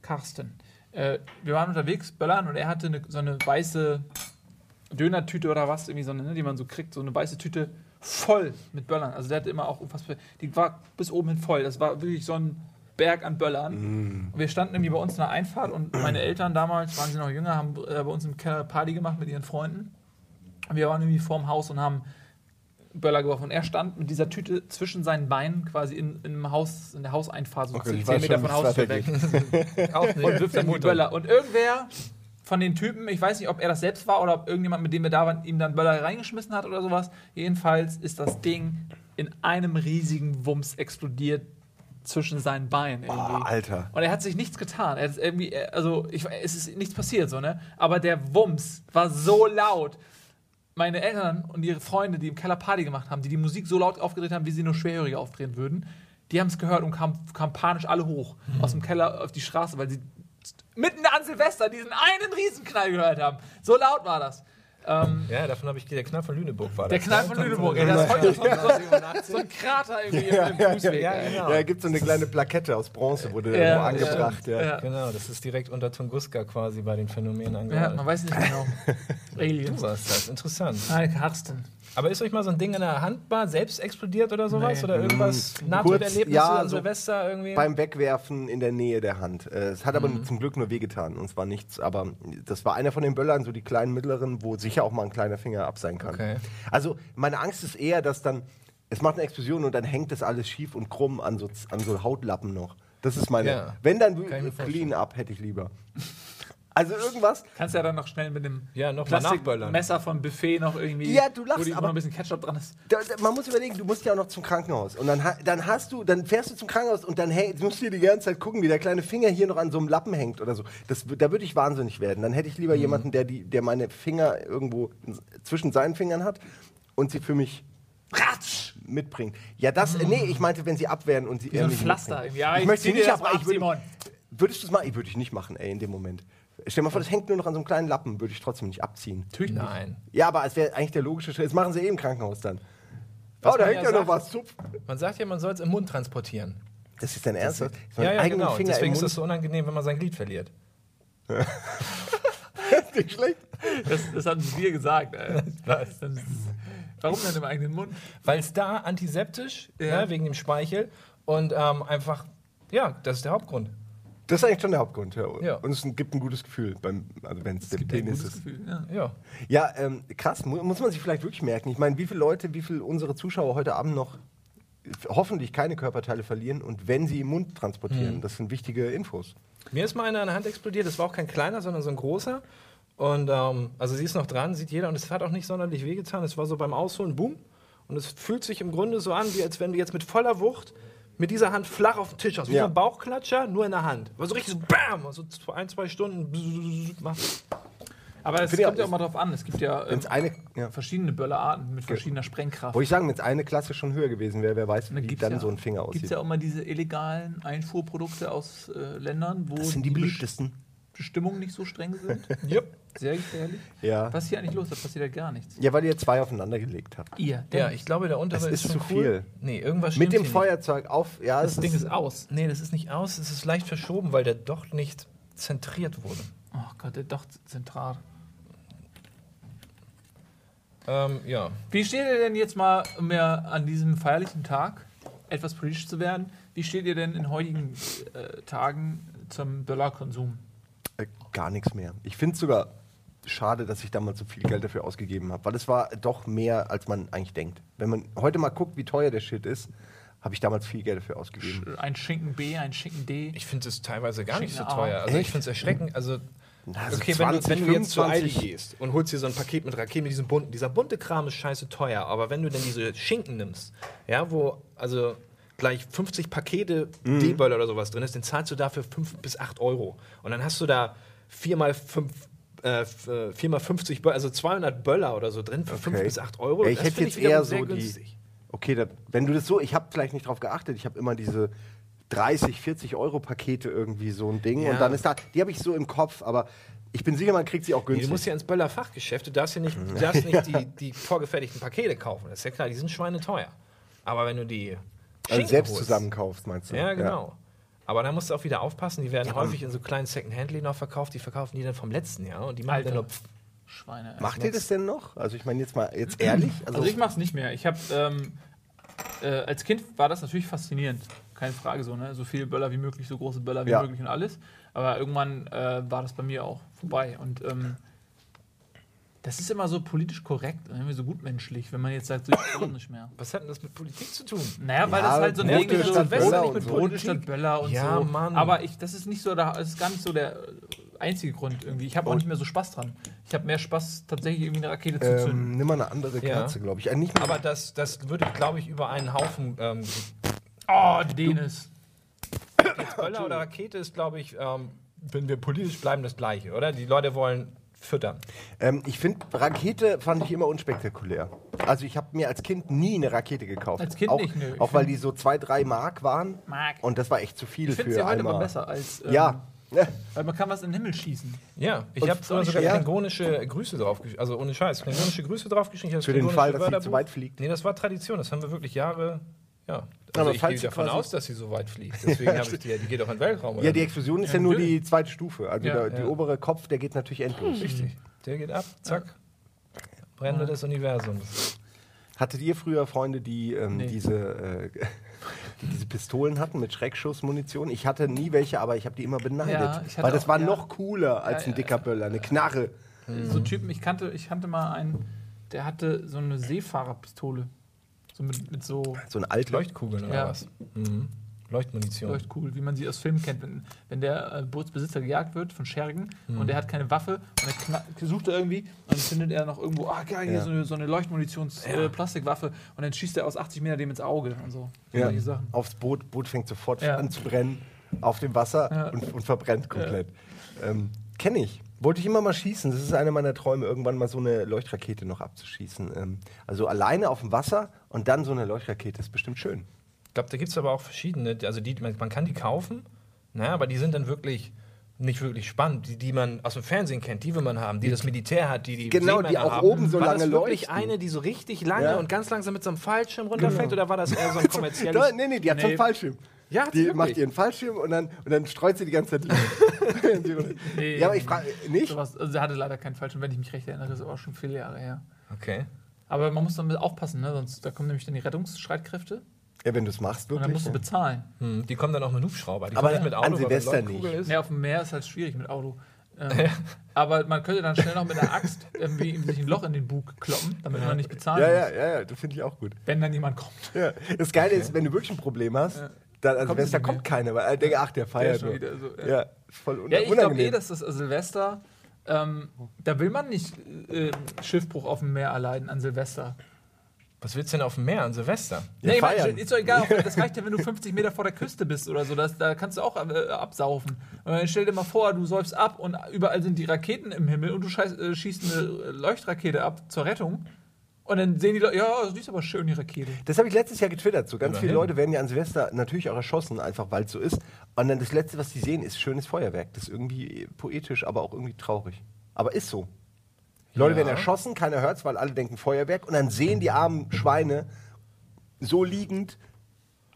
B: Carsten. Äh, wir waren unterwegs, Böllern, und er hatte eine, so eine weiße Dönertüte oder was, irgendwie so eine, ne, die man so kriegt, so eine weiße Tüte voll mit Böllern. Also der hatte immer auch unfassbar, die war bis oben hin voll. Das war wirklich so ein Berg an Böllern. Und wir standen irgendwie bei uns in der Einfahrt und meine Eltern damals, waren sie noch jünger, haben äh, bei uns im Keller Party gemacht mit ihren Freunden. Und wir waren irgendwie vorm Haus und haben Böller geworfen. Und er stand mit dieser Tüte zwischen seinen Beinen quasi in, in, Haus, in der Hauseinfahrt, so
C: Okay,
B: 10
C: ich weiß
B: Meter von Haustür weg (laughs) und wirft dann die Böller. Und irgendwer von den Typen, ich weiß nicht, ob er das selbst war oder ob irgendjemand, mit dem wir da waren, ihm dann Böller reingeschmissen hat oder sowas. Jedenfalls ist das Ding in einem riesigen Wumms explodiert zwischen seinen Beinen.
C: Oh,
B: Irgendwie.
C: Alter.
B: Und er hat sich nichts getan. Er hat irgendwie, er- also ich, es ist nichts passiert, so, ne? Aber der Wumms war so laut. Meine Eltern und ihre Freunde, die im Keller Party gemacht haben, die die Musik so laut aufgedreht haben, wie sie nur Schwerhörige aufdrehen würden, die haben es gehört und kamen kamen panisch alle hoch aus dem Keller auf die Straße, weil sie mitten an Silvester diesen einen Riesenknall gehört haben. So laut war das. Ähm,
A: Ja, davon habe ich der Knall von Lüneburg war
B: der
A: das,
B: Knall
A: ne?
B: von Lüneburg, ey, das ist heute noch so, so ein Krater irgendwie im, im Fußweg.
A: ja, genau.
C: Ja, gibt so eine kleine Plakette aus Bronze, wurde
B: Ja,
C: irgendwo angebracht. Ja,
B: ja.
A: Genau, das ist direkt unter Tunguska quasi bei den Phänomenen
B: Ja,
A: angeordnet.
B: man weiß nicht genau. (laughs) Aliens.
A: du warst das, interessant.
B: Nein, Karsten.
A: Aber ist euch mal so ein Ding in der Handbar selbst explodiert oder sowas?
B: Nee.
A: Oder irgendwas
C: Mm,
A: Nahtoderlebnisse
C: kurz, ja,
A: an
C: so
A: Silvester irgendwie?
C: Beim Wegwerfen in der Nähe der Hand. Äh, Es hat aber
B: Mhm.
C: zum Glück nur wehgetan und zwar nichts. Aber das war einer von den Böllern, so die kleinen, mittleren, wo sicher auch mal ein kleiner Finger ab sein kann.
A: Okay.
C: Also meine Angst ist eher, dass dann, es macht eine Explosion und dann hängt das alles schief und krumm an so, an so Hautlappen noch. Das ist meine.
A: Ja.
C: Wenn dann
A: Kann ich mir vorstellen.
C: clean up hätte ich lieber. Also irgendwas.
B: Kannst ja dann noch schnell mit dem
A: Ja, noch.
B: Plastikmesser vom Buffet noch irgendwie,
C: Ja, du lachst,
B: wo
C: aber-
B: noch ein bisschen Ketchup dran ist.
C: Da, da, man muss überlegen, du musst ja auch noch zum Krankenhaus. Und dann, dann hast du, dann fährst du zum Krankenhaus und dann hey, du musst dir die ganze Zeit gucken, wie der kleine Finger hier noch an so einem Lappen hängt oder so. Das, da würde ich wahnsinnig werden. Dann hätte ich lieber jemanden, der, die, der meine Finger irgendwo zwischen seinen Fingern hat und sie für mich
B: Ratsch!
C: mitbringt. Ja, das, äh, nee, ich meinte, wenn sie abwehren und sie
B: Wie so ein Pflaster. Ja,
C: ich
B: ich
C: möchte nicht
B: das
C: ab, ich
B: Simon.
C: Würdest du es machen? Würde ich nicht machen, ey, in dem Moment. Stell dir mal vor, das hängt nur noch an so einem kleinen Lappen, würde ich trotzdem nicht abziehen.
B: Natürlich nicht.
A: Nein.
C: Ja, aber es wäre eigentlich der logische Schritt. Das machen sie eh im Krankenhaus dann.
A: Was
C: oh, da
A: man
C: hängt
A: ja
C: ja noch
A: sagt.
C: was. Zupf.
A: Man sagt ja, man soll es im Mund transportieren.
C: Das ist dein Ernst? Man
A: Ja, ja, genau.
C: Finger
A: Deswegen ist das
C: Mund
A: so unangenehm, wenn man sein Glied verliert. (laughs)
C: nicht schlecht.
B: Das, das haben sie dir gesagt. (laughs) Das- Warum denn im eigenen Mund?
A: Weil es da antiseptisch,
B: Ja.
A: ne, wegen dem Speichel und ähm, einfach, ja, das ist der Hauptgrund.
C: Das ist eigentlich schon der Hauptgrund. Ja.
A: Ja.
C: Und es gibt ein gutes Gefühl, beim, also wenn es der
B: Gibt dir ein
C: Penis
B: gutes
C: ist.
B: Gefühl. Ja.
A: Ja.
C: Ja, ähm, krass. Mu muss man sich vielleicht wirklich merken. Ich meine, wie viele Leute, wie viele unsere Zuschauer heute Abend noch hoffentlich keine Körperteile verlieren und wenn sie im Mund transportieren.
A: Hm.
C: Das sind wichtige Infos.
A: Mir ist mal einer an der Hand explodiert. Das war auch kein kleiner, sondern so ein großer. Und ähm, also sie ist noch dran, sieht jeder. Und es hat auch nicht sonderlich wehgetan. Es war so beim Ausholen, boom. Und es fühlt sich im Grunde so an, wie als wenn du jetzt mit voller Wucht mit dieser Hand flach auf den Tisch hast. Wie
C: Ja.
A: so ein Bauchklatscher, nur in der Hand. War so richtig so BAM! So zwei- ein, zwei Stunden.
B: Aber es
C: Finde
B: kommt ja
C: auch-
B: mal drauf an. Es gibt ja ähm,
C: eine, ja.
B: verschiedene Böllerarten mit verschiedener Sprengkraft.
C: Wollte ich sagen, wenn es eine Klasse schon höher gewesen wäre, wer weiß, wie dann
B: ja,
C: so ein Finger
B: Gibt
C: aussieht.
B: es ja auch mal diese illegalen Einfuhrprodukte aus äh, Ländern, wo
C: das sind die
B: Best-
C: beliebtesten.
B: Bestimmungen nicht so streng sind. (laughs)
A: Yep.
B: Sehr gefährlich.
C: Ja.
B: Was ist hier eigentlich los? Da passiert ja gar nichts.
C: ja, weil ihr zwei aufeinander gelegt habt.
B: Ihr.
A: Ja, ich glaube, der untere ist,
C: ist
A: schon
C: zu
A: cool.
C: viel.
A: Nee, irgendwas
C: Mit dem
A: hier
C: Feuerzeug auf. Ja,
B: Das
C: es
B: Ding
C: ist,
B: ist aus.
A: Nicht. Nee, das ist nicht aus, es ist leicht verschoben, weil der doch nicht zentriert wurde.
B: Oh Gott, der doch zentral.
A: Ähm, ja.
B: Wie steht ihr denn jetzt mal, um ja an diesem feierlichen Tag etwas politisch zu werden, wie steht ihr denn in heutigen äh, Tagen zum Dollarkonsum?
C: Äh, gar nichts mehr. Ich finde es sogar schade, dass ich damals so viel Geld dafür ausgegeben habe, weil es war doch mehr, als man eigentlich denkt. Wenn man heute mal guckt, wie teuer der Shit ist, habe ich damals viel Geld dafür ausgegeben.
B: Ein Schinken B, ein Schinken D.
A: Ich finde es teilweise gar nicht so
B: Schinken
A: teuer. Also ich
C: Echt?
A: finde es erschreckend. Also,
C: Also
A: okay,
C: 20,
A: wenn, du, wenn du jetzt zu Aldi
C: 25
A: gehst und holst dir so ein Paket mit Raketen, mit diesem bunten, dieser bunte Kram ist scheiße teuer, aber wenn du dann diese Schinken nimmst, ja, wo also gleich 50 Pakete
C: Mhm.
A: D-Böller oder sowas drin ist, dann zahlst du dafür 5 bis 8 Euro. Und dann hast du da 4 mal 5 äh, f- äh, 4 mal 50 Böller, also 200 Böller oder so drin für 5
C: Okay.
A: bis 8 Euro.
C: Ja, ich
A: Das
C: hätte jetzt
A: wiederum
C: eher so die. Okay, da, wenn du das so, ich habe vielleicht nicht drauf geachtet, ich habe immer diese 30, 40 Euro Pakete irgendwie so ein Ding
A: Ja.
C: und dann ist da, die habe ich so im Kopf, aber ich bin sicher, man kriegt sie auch
A: Nee,
C: günstig.
A: du musst ja ins Böller Fachgeschäft, du darfst ja nicht, du darfst nicht die, (laughs) die vorgefertigten Pakete kaufen. Das ist ja klar, die sind schweineteuer. Aber wenn du die
C: also selbst
A: holst-
C: zusammenkaufst, meinst du?
A: Ja, genau. Aber da musst du auch wieder aufpassen, die werden
C: Ja,
A: häufig in so kleinen Second-Hand-Läden noch verkauft, die verkaufen die dann vom letzten Jahr und die machen dann
B: Alter.
A: nur pff,
B: Schweine.
C: Macht ihr das denn noch? Also ich meine jetzt mal, jetzt ehrlich?
B: Also ich mach's nicht mehr. Ich habe ähm, äh, als Kind war das natürlich faszinierend, keine Frage so, ne? So viele Böller wie möglich, so große Böller wie
C: Ja.
B: möglich und alles. Aber irgendwann äh, war das bei mir auch vorbei und ähm, das ist immer so politisch korrekt und irgendwie so gutmenschlich, wenn man jetzt sagt, so ich will nicht mehr. (coughs)
A: Was hat denn das mit Politik zu tun?
B: Naja, weil
C: Ja,
B: das halt so ein Ding ist, so
A: Böller
B: Böller
A: und
B: und mit
A: so.
B: Brote statt Böller und
A: Ja,
B: so.
A: Mann.
B: Aber ich, das ist nicht so, da- das ist gar nicht so der einzige Grund irgendwie. Ich habe auch nicht mehr so Spaß dran. Ich habe mehr Spaß, tatsächlich irgendwie eine Rakete zu zünden.
C: ähm, nimm mal eine andere
A: Ja.
C: Kerze, glaube ich. Äh, nicht mehr
A: Aber das, das würde, glaube ich, über einen Haufen. Ähm,
B: Oh, Dennis.
A: jetzt Böller oder Rakete ist, glaube ich, ähm, wenn wir politisch bleiben, das Gleiche, oder? Die Leute wollen füttern.
C: Ähm, ich finde, Rakete fand ich immer unspektakulär. Also ich habe mir als Kind nie eine Rakete gekauft.
B: Als Kind
C: auch,
B: nicht, nö. Ich
C: Auch weil die so zwei, drei Mark waren.
B: Mark.
C: Und das war echt zu viel
B: Ich finde
C: für
B: sie heute
C: einmal.
B: aber besser als. ähm,
C: Ja. (laughs)
B: Weil man kann was in den Himmel schießen.
A: Ja, ich habe
C: ich-
A: sogar
C: ja.
A: klingonische Grüße draufgeschrieben. Also ohne Scheiß, klingonische Grüße draufgeschrieben. Ich
C: Für den Fall, dass sie zu weit fliegt.
A: Nee, das war Tradition. Das haben wir wirklich Jahre. Ja. Also
C: Aber
A: ich gehe davon aus, dass sie so weit fliegt. Deswegen habe ich die, die geht doch in den Weltraum.
C: Ja,
A: oder?
C: die Explosion ist
B: Ja,
C: ja, nur die zweite Stufe. Also
B: Ja,
C: der, die
A: ja.
C: obere Kopf, der geht natürlich endlos.
A: Richtig. Der geht ab, zack. Brände des Universums.
C: Hattet ihr früher Freunde, die ähm,
B: Nee.
C: diese, äh, (laughs) die diese Pistolen hatten mit Schreckschussmunition? Ich hatte nie welche, aber ich habe die immer beneidet.
B: Ja,
C: weil das
B: auch-
C: war
B: ja.
C: noch cooler als
B: Ja,
C: ein
B: ja,
C: dicker Böller, eine Knarre.
B: So Typen, ich kannte, ich kannte mal einen, der hatte so eine Seefahrerpistole. So mit, mit so
C: So ein Alt
A: Leuchtkugeln oder
B: Ja.
A: was? Mhm. Leuchtmunition.
B: Leuchtkugel, wie man sie aus Filmen kennt. Wenn, wenn der äh, Bootsbesitzer gejagt wird von Schergen und der hat keine Waffe und er sucht er irgendwie und dann findet er noch irgendwo, ah geil, hier
C: Ja.
B: so eine, so eine Leuchtmunitions-Plastikwaffe und dann schießt er aus 80 Meter dem ins Auge und so.
C: Ja,
B: Solche Sachen.
C: aufs Boot, Boot fängt sofort
B: Ja.
C: an zu brennen, auf dem Wasser
B: Ja.
C: und, und verbrennt komplett. Ähm, Kenne ich. Wollte ich immer mal schießen. Das ist einer meiner Träume, irgendwann mal so eine Leuchtrakete noch abzuschießen. Ähm, also alleine auf dem Wasser und dann so eine Leuchtrakete ist bestimmt schön.
A: Ich glaube, da gibt es aber auch verschiedene. Also die, man, man kann die kaufen, na, aber die sind dann wirklich nicht wirklich spannend. Die, die man aus dem Fernsehen kennt, die will man haben, die das Militär hat, die die
C: Genau, die
A: Seemänner
C: auch
A: haben.
C: oben so
A: war
C: lange
A: das wirklich
C: leuchten.
A: eine, die so richtig lange
C: Ja.
A: und ganz langsam mit so einem Fallschirm runterfällt oder war das eher so ein (laughs) kommerzielles?
C: Da, nee, nee, die hat so einen
B: Nee.
C: Fallschirm.
A: Ja, sie
C: die
A: wirklich?
C: macht ihren Fallschirm und dann, und dann streut sie die ganze Zeit.
B: Nee, (laughs)
C: ja, aber ich frage, nicht?
B: Sowas, also er hatte leider keinen Fallschirm, wenn ich mich recht erinnere, das ist auch schon viele Jahre her.
A: Okay.
B: Aber man muss damit aufpassen, ne? sonst da kommen nämlich dann die Rettungsstreitkräfte
C: Ja, wenn du es machst,
B: und dann
C: wirklich.
B: musst du
C: ja.
B: bezahlen.
A: Hm, die kommen dann auch mit Hubschrauber. Die
C: Aber
A: kommen nicht mit Auto,
C: an Silvester nicht.
A: Ist.
B: Ja, auf dem Meer ist halt schwierig mit Auto. Ähm, aber man könnte dann schnell noch mit einer Axt irgendwie sich ein Loch in den Bug kloppen, damit man nicht bezahlen
C: Ja,
B: muss.
C: ja, ja, ja, das finde ich auch gut.
B: Wenn dann jemand kommt.
C: Ja. Das Geile ist, wenn du wirklich ein Problem hast, dann an
B: Kommt
C: Silvester kommt keiner, weil er denkt, ach, der
B: Der
C: feiert
B: ist schon wieder so, ja.
C: Ja, voll un
B: Ja, ich glaube
C: unangenehm.
B: eh, dass das Silvester, ähm, da will man nicht äh, Schiffbruch auf dem Meer erleiden an Silvester.
A: Was willst du denn auf dem Meer an Silvester?
B: Nee, ich mein, ist doch egal, (laughs) das reicht ja, wenn du 50 Meter vor der Küste bist oder so, das, da kannst du auch äh, absaufen. Und stell dir mal vor, du säufst ab und überall sind die Raketen im Himmel und du äh, schießt eine Leuchtrakete ab zur Rettung. Und dann sehen die Leute, ja, die ist aber schön, die Rakete.
C: Das habe ich letztes Jahr getwittert. So ganz viele
A: Immerhin.
C: Leute werden ja an Silvester natürlich auch erschossen, einfach weil es so ist. Und dann das Letzte, was sie sehen, ist schönes Feuerwerk. Das ist irgendwie poetisch, aber auch irgendwie traurig. Aber ist so. Leute
A: Ja.
C: werden erschossen, keiner hört's, weil alle denken Feuerwerk. Und dann sehen die armen Schweine so liegend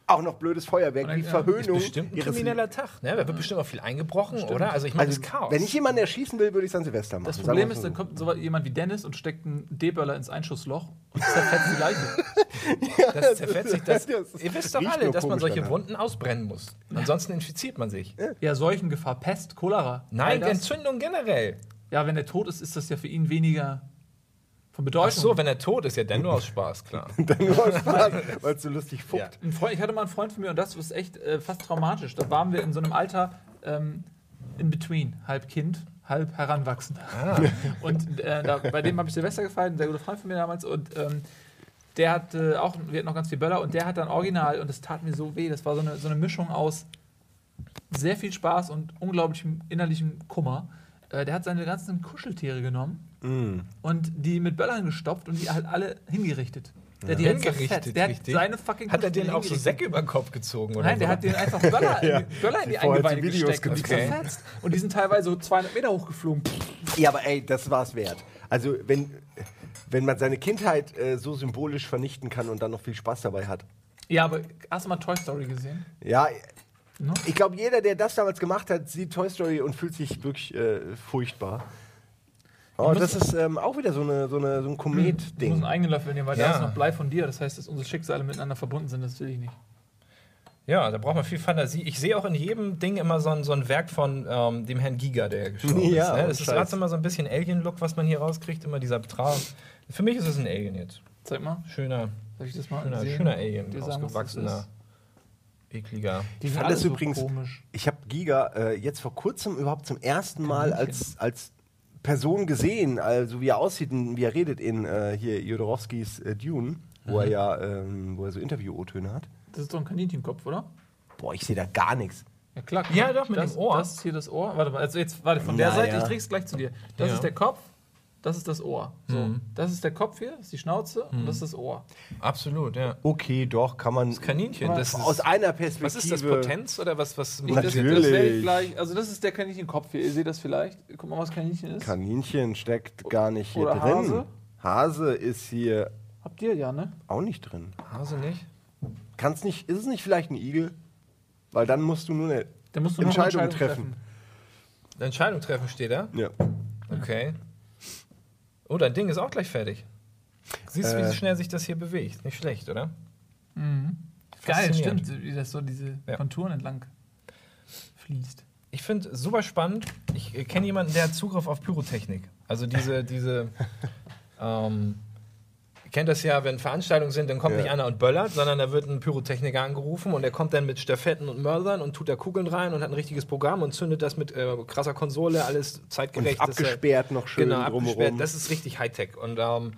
C: auch noch blödes Feuerwerk,
B: dann,
C: die
B: ja,
C: Verhöhnung.
A: Ist bestimmt ein
C: ihres
A: krimineller Tag. Ne? Da wird bestimmt auch viel eingebrochen, oder? Also ich meine,
C: Also,
A: das Chaos.
C: wenn ich jemanden erschießen will, würde ich es an Silvester machen.
B: Das Problem ist,
C: mal
B: dann
C: so.
B: kommt so jemand wie Dennis und steckt einen D-Böller ins Einschussloch und zerfetzt die Leiche. (laughs)
A: das zerfetzt sich (laughs) das.
C: Das ist-
A: Ihr wisst doch alle, dass man solche. Wunden ausbrennen muss. Ansonsten infiziert man sich.
B: Ja, Seuchengefahr, Pest, Cholera.
A: Nein. Entzündung generell.
B: Ja, wenn er tot ist, ist das ja für ihn weniger von
A: Ach
B: Bedeutung.
A: so, wenn er tot ist, ja, dann nur aus Spaß, klar. (laughs)
C: Dann nur aus Spaß, weil es so lustig fuppt.
A: Ja.
B: Ein Freund, ich hatte mal einen Freund von mir und das ist echt äh, fast traumatisch. Da waren wir in so einem Alter ähm, in between, halb Kind, halb heranwachsend. (laughs) Und äh, da, bei dem habe ich Silvester gefeiert, ein sehr guter Freund von mir damals und ähm, der hat äh, auch, wir hatten noch ganz viel Böller und der hat dann original und das tat mir so weh. Das war so eine, so eine Mischung aus sehr viel Spaß und unglaublichem innerlichem Kummer. Äh, der hat seine ganzen Kuscheltiere genommen
C: Mm.
B: und die mit Böllern gestopft und die halt alle hingerichtet. Der hat die
A: Hingerichtet.
B: Der hat
A: richtig.
B: seine fucking
A: Hat er
B: Kuscheltiere
A: den auch so. Säcke über den Kopf gezogen? Oder
B: Nein, der
A: so?
B: hat den einfach Böller, (laughs)
C: Ja.
B: in, Böller in die
C: hat
B: Eingeweide gesteckt und die
A: gezeigt.
B: zerfetzt. Und die sind teilweise so 200 Meter hochgeflogen.
C: Ja, aber ey, das war's wert. Also, wenn, wenn man seine Kindheit äh, so symbolisch vernichten kann und dann noch viel Spaß dabei hat.
B: Ja, aber hast du mal Toy Story gesehen?
C: Ja,
B: Ne?
C: ich glaube, jeder, der das damals gemacht hat, sieht Toy Story und fühlt sich wirklich äh, furchtbar. Oh, das ist ähm, auch wieder so, eine, so, eine, so ein
B: Ich muss
C: Komet-Ding.
B: einen eigenen Löffel nehmen, weil
A: Ja.
B: da ist noch Blei von dir. Das heißt, dass unsere Schicksale miteinander verbunden sind. Das will ich nicht.
A: Ja, da braucht man viel Fantasie. Ich sehe auch in jedem Ding immer so ein, so ein Werk von ähm, dem Herrn Giga, der gestorben (laughs)
C: Ja,
A: ist. Ne? Das ist gerade immer so ein bisschen Alien-Look, was man hier rauskriegt, immer dieser Betrag. Für mich ist es ein Alien jetzt.
B: Zeig mal.
A: Schöner,
B: Darf ich das mal
A: schöner,
B: sehen?
A: schöner Alien, ausgewachsener? Ekliger.
B: Die
C: fand das
B: so
C: übrigens-
B: komisch.
C: Ich habe Giga äh, jetzt vor kurzem überhaupt zum ersten Mal als, als Person gesehen, also wie er aussieht und wie er redet in äh, hier Jodorowskis äh, Dune, wo er ja ähm, wo er so Interview-O-Töne hat.
B: Das ist doch ein Kaninchenkopf, oder?
C: Boah, ich sehe da gar nichts.
B: Ja, klar.
A: Ja, doch, mit
B: das,
A: dem Ohr.
B: Das ist hier das Ohr. Warte mal, also jetzt, warte, von der
C: Na,
B: Seite,
C: ja.
B: ich träg's gleich zu dir. Das
A: Ja.
B: ist der Kopf, das ist das Ohr. So,
A: Mhm.
B: das ist der Kopf hier, das ist die Schnauze und das ist das Ohr.
A: Absolut, ja.
C: Okay, doch, kann man
A: Das Kaninchen, das ist,
C: aus einer Perspektive.
A: was ist das, Potenz oder was? was
B: Ich- Das,
C: Natürlich.
B: das werde ich gleich, also das ist der Kaninchenkopf hier. Ihr seht das vielleicht. Guck mal, was Kaninchen ist.
C: Kaninchen steckt gar nicht hier
B: Oder
C: drin.
B: Hase?
C: Hase ist hier
B: Habt ihr ja, ne?
C: auch nicht drin.
A: Hase nicht?
C: Kann's nicht, ist es nicht vielleicht ein Igel? Weil dann musst du nur eine
B: Da musst du noch eine
C: Entscheidung
B: Entscheidung
C: treffen.
A: Eine Entscheidung treffen steht da.
C: Ja.
A: Okay. Oh, dein Ding ist auch gleich fertig. Siehst du,
C: Äh.
A: wie schnell sich das hier bewegt? Nicht schlecht, oder?
B: Mhm. Geil, stimmt, wie das so diese
A: Ja.
B: Konturen entlang fließt.
A: Ich finde super spannend. Ich äh, kenne jemanden, der hat Zugriff auf Pyrotechnik. Also diese, diese, (laughs) ähm, kennt das ja, wenn Veranstaltungen sind, dann kommt
C: Ja.
A: nicht einer und böllert, sondern da wird ein Pyrotechniker angerufen und der kommt dann mit Stafetten und Mördern und tut da Kugeln rein und hat ein richtiges Programm und zündet das mit äh, krasser Konsole, alles
C: Und
A: zeitgerecht. dass er-
C: abgesperrt noch schön
A: genau,
C: drumherum.
A: abgesperrt. Das ist richtig Hightech. Und ähm,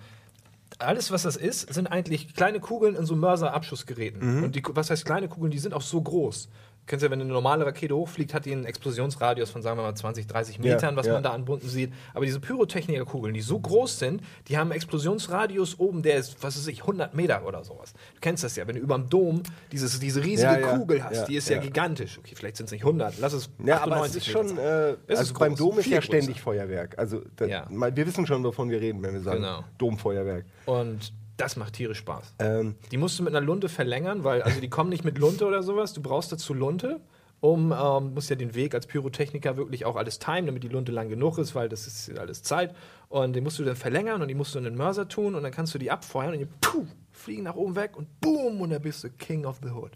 A: alles, was das ist, sind eigentlich kleine Kugeln in so Mörser-Abschussgeräten.
C: Mhm.
A: Und die, was heißt kleine Kugeln? Die sind auch so groß. Du kennst ja, wenn eine normale Rakete hochfliegt, hat die einen Explosionsradius von, sagen wir mal, 20, 30
C: Ja,
A: Metern, was
C: ja.
A: man da anbunden sieht. Aber diese Pyrotechnikerkugeln, die so groß sind, die haben einen Explosionsradius oben, der ist, was weiß ich, 100 Meter oder sowas. Du kennst das ja, wenn du über dem Dom dieses, diese riesige
C: Ja, ja,
A: Kugel hast,
C: ja,
A: die ist ja,
C: ja.
A: gigantisch. Okay, vielleicht sind es nicht 100, lass es
C: Ja, aber es
A: 98
C: ist schon, äh,
A: Es
C: also
A: ist
C: beim Dom ist ja
A: größer.
C: ständig Feuerwerk. Also da,
A: Ja.
C: mal, wir wissen schon, wovon wir reden, wenn wir sagen
A: Genau.
C: Domfeuerwerk.
A: Und das macht tierisch Spaß.
C: Ähm,
A: Die musst du mit einer Lunte verlängern, weil also die kommen nicht mit Lunte oder sowas. Du brauchst dazu Lunte, um ähm, musst ja den Weg als Pyrotechniker wirklich auch alles timen, damit die Lunte lang genug ist, weil das ist alles Zeit. Und den musst du dann verlängern und die musst du in den Mörser tun und dann kannst du die abfeuern und die puh, fliegen nach oben weg und boom und dann bist du King of the Hood.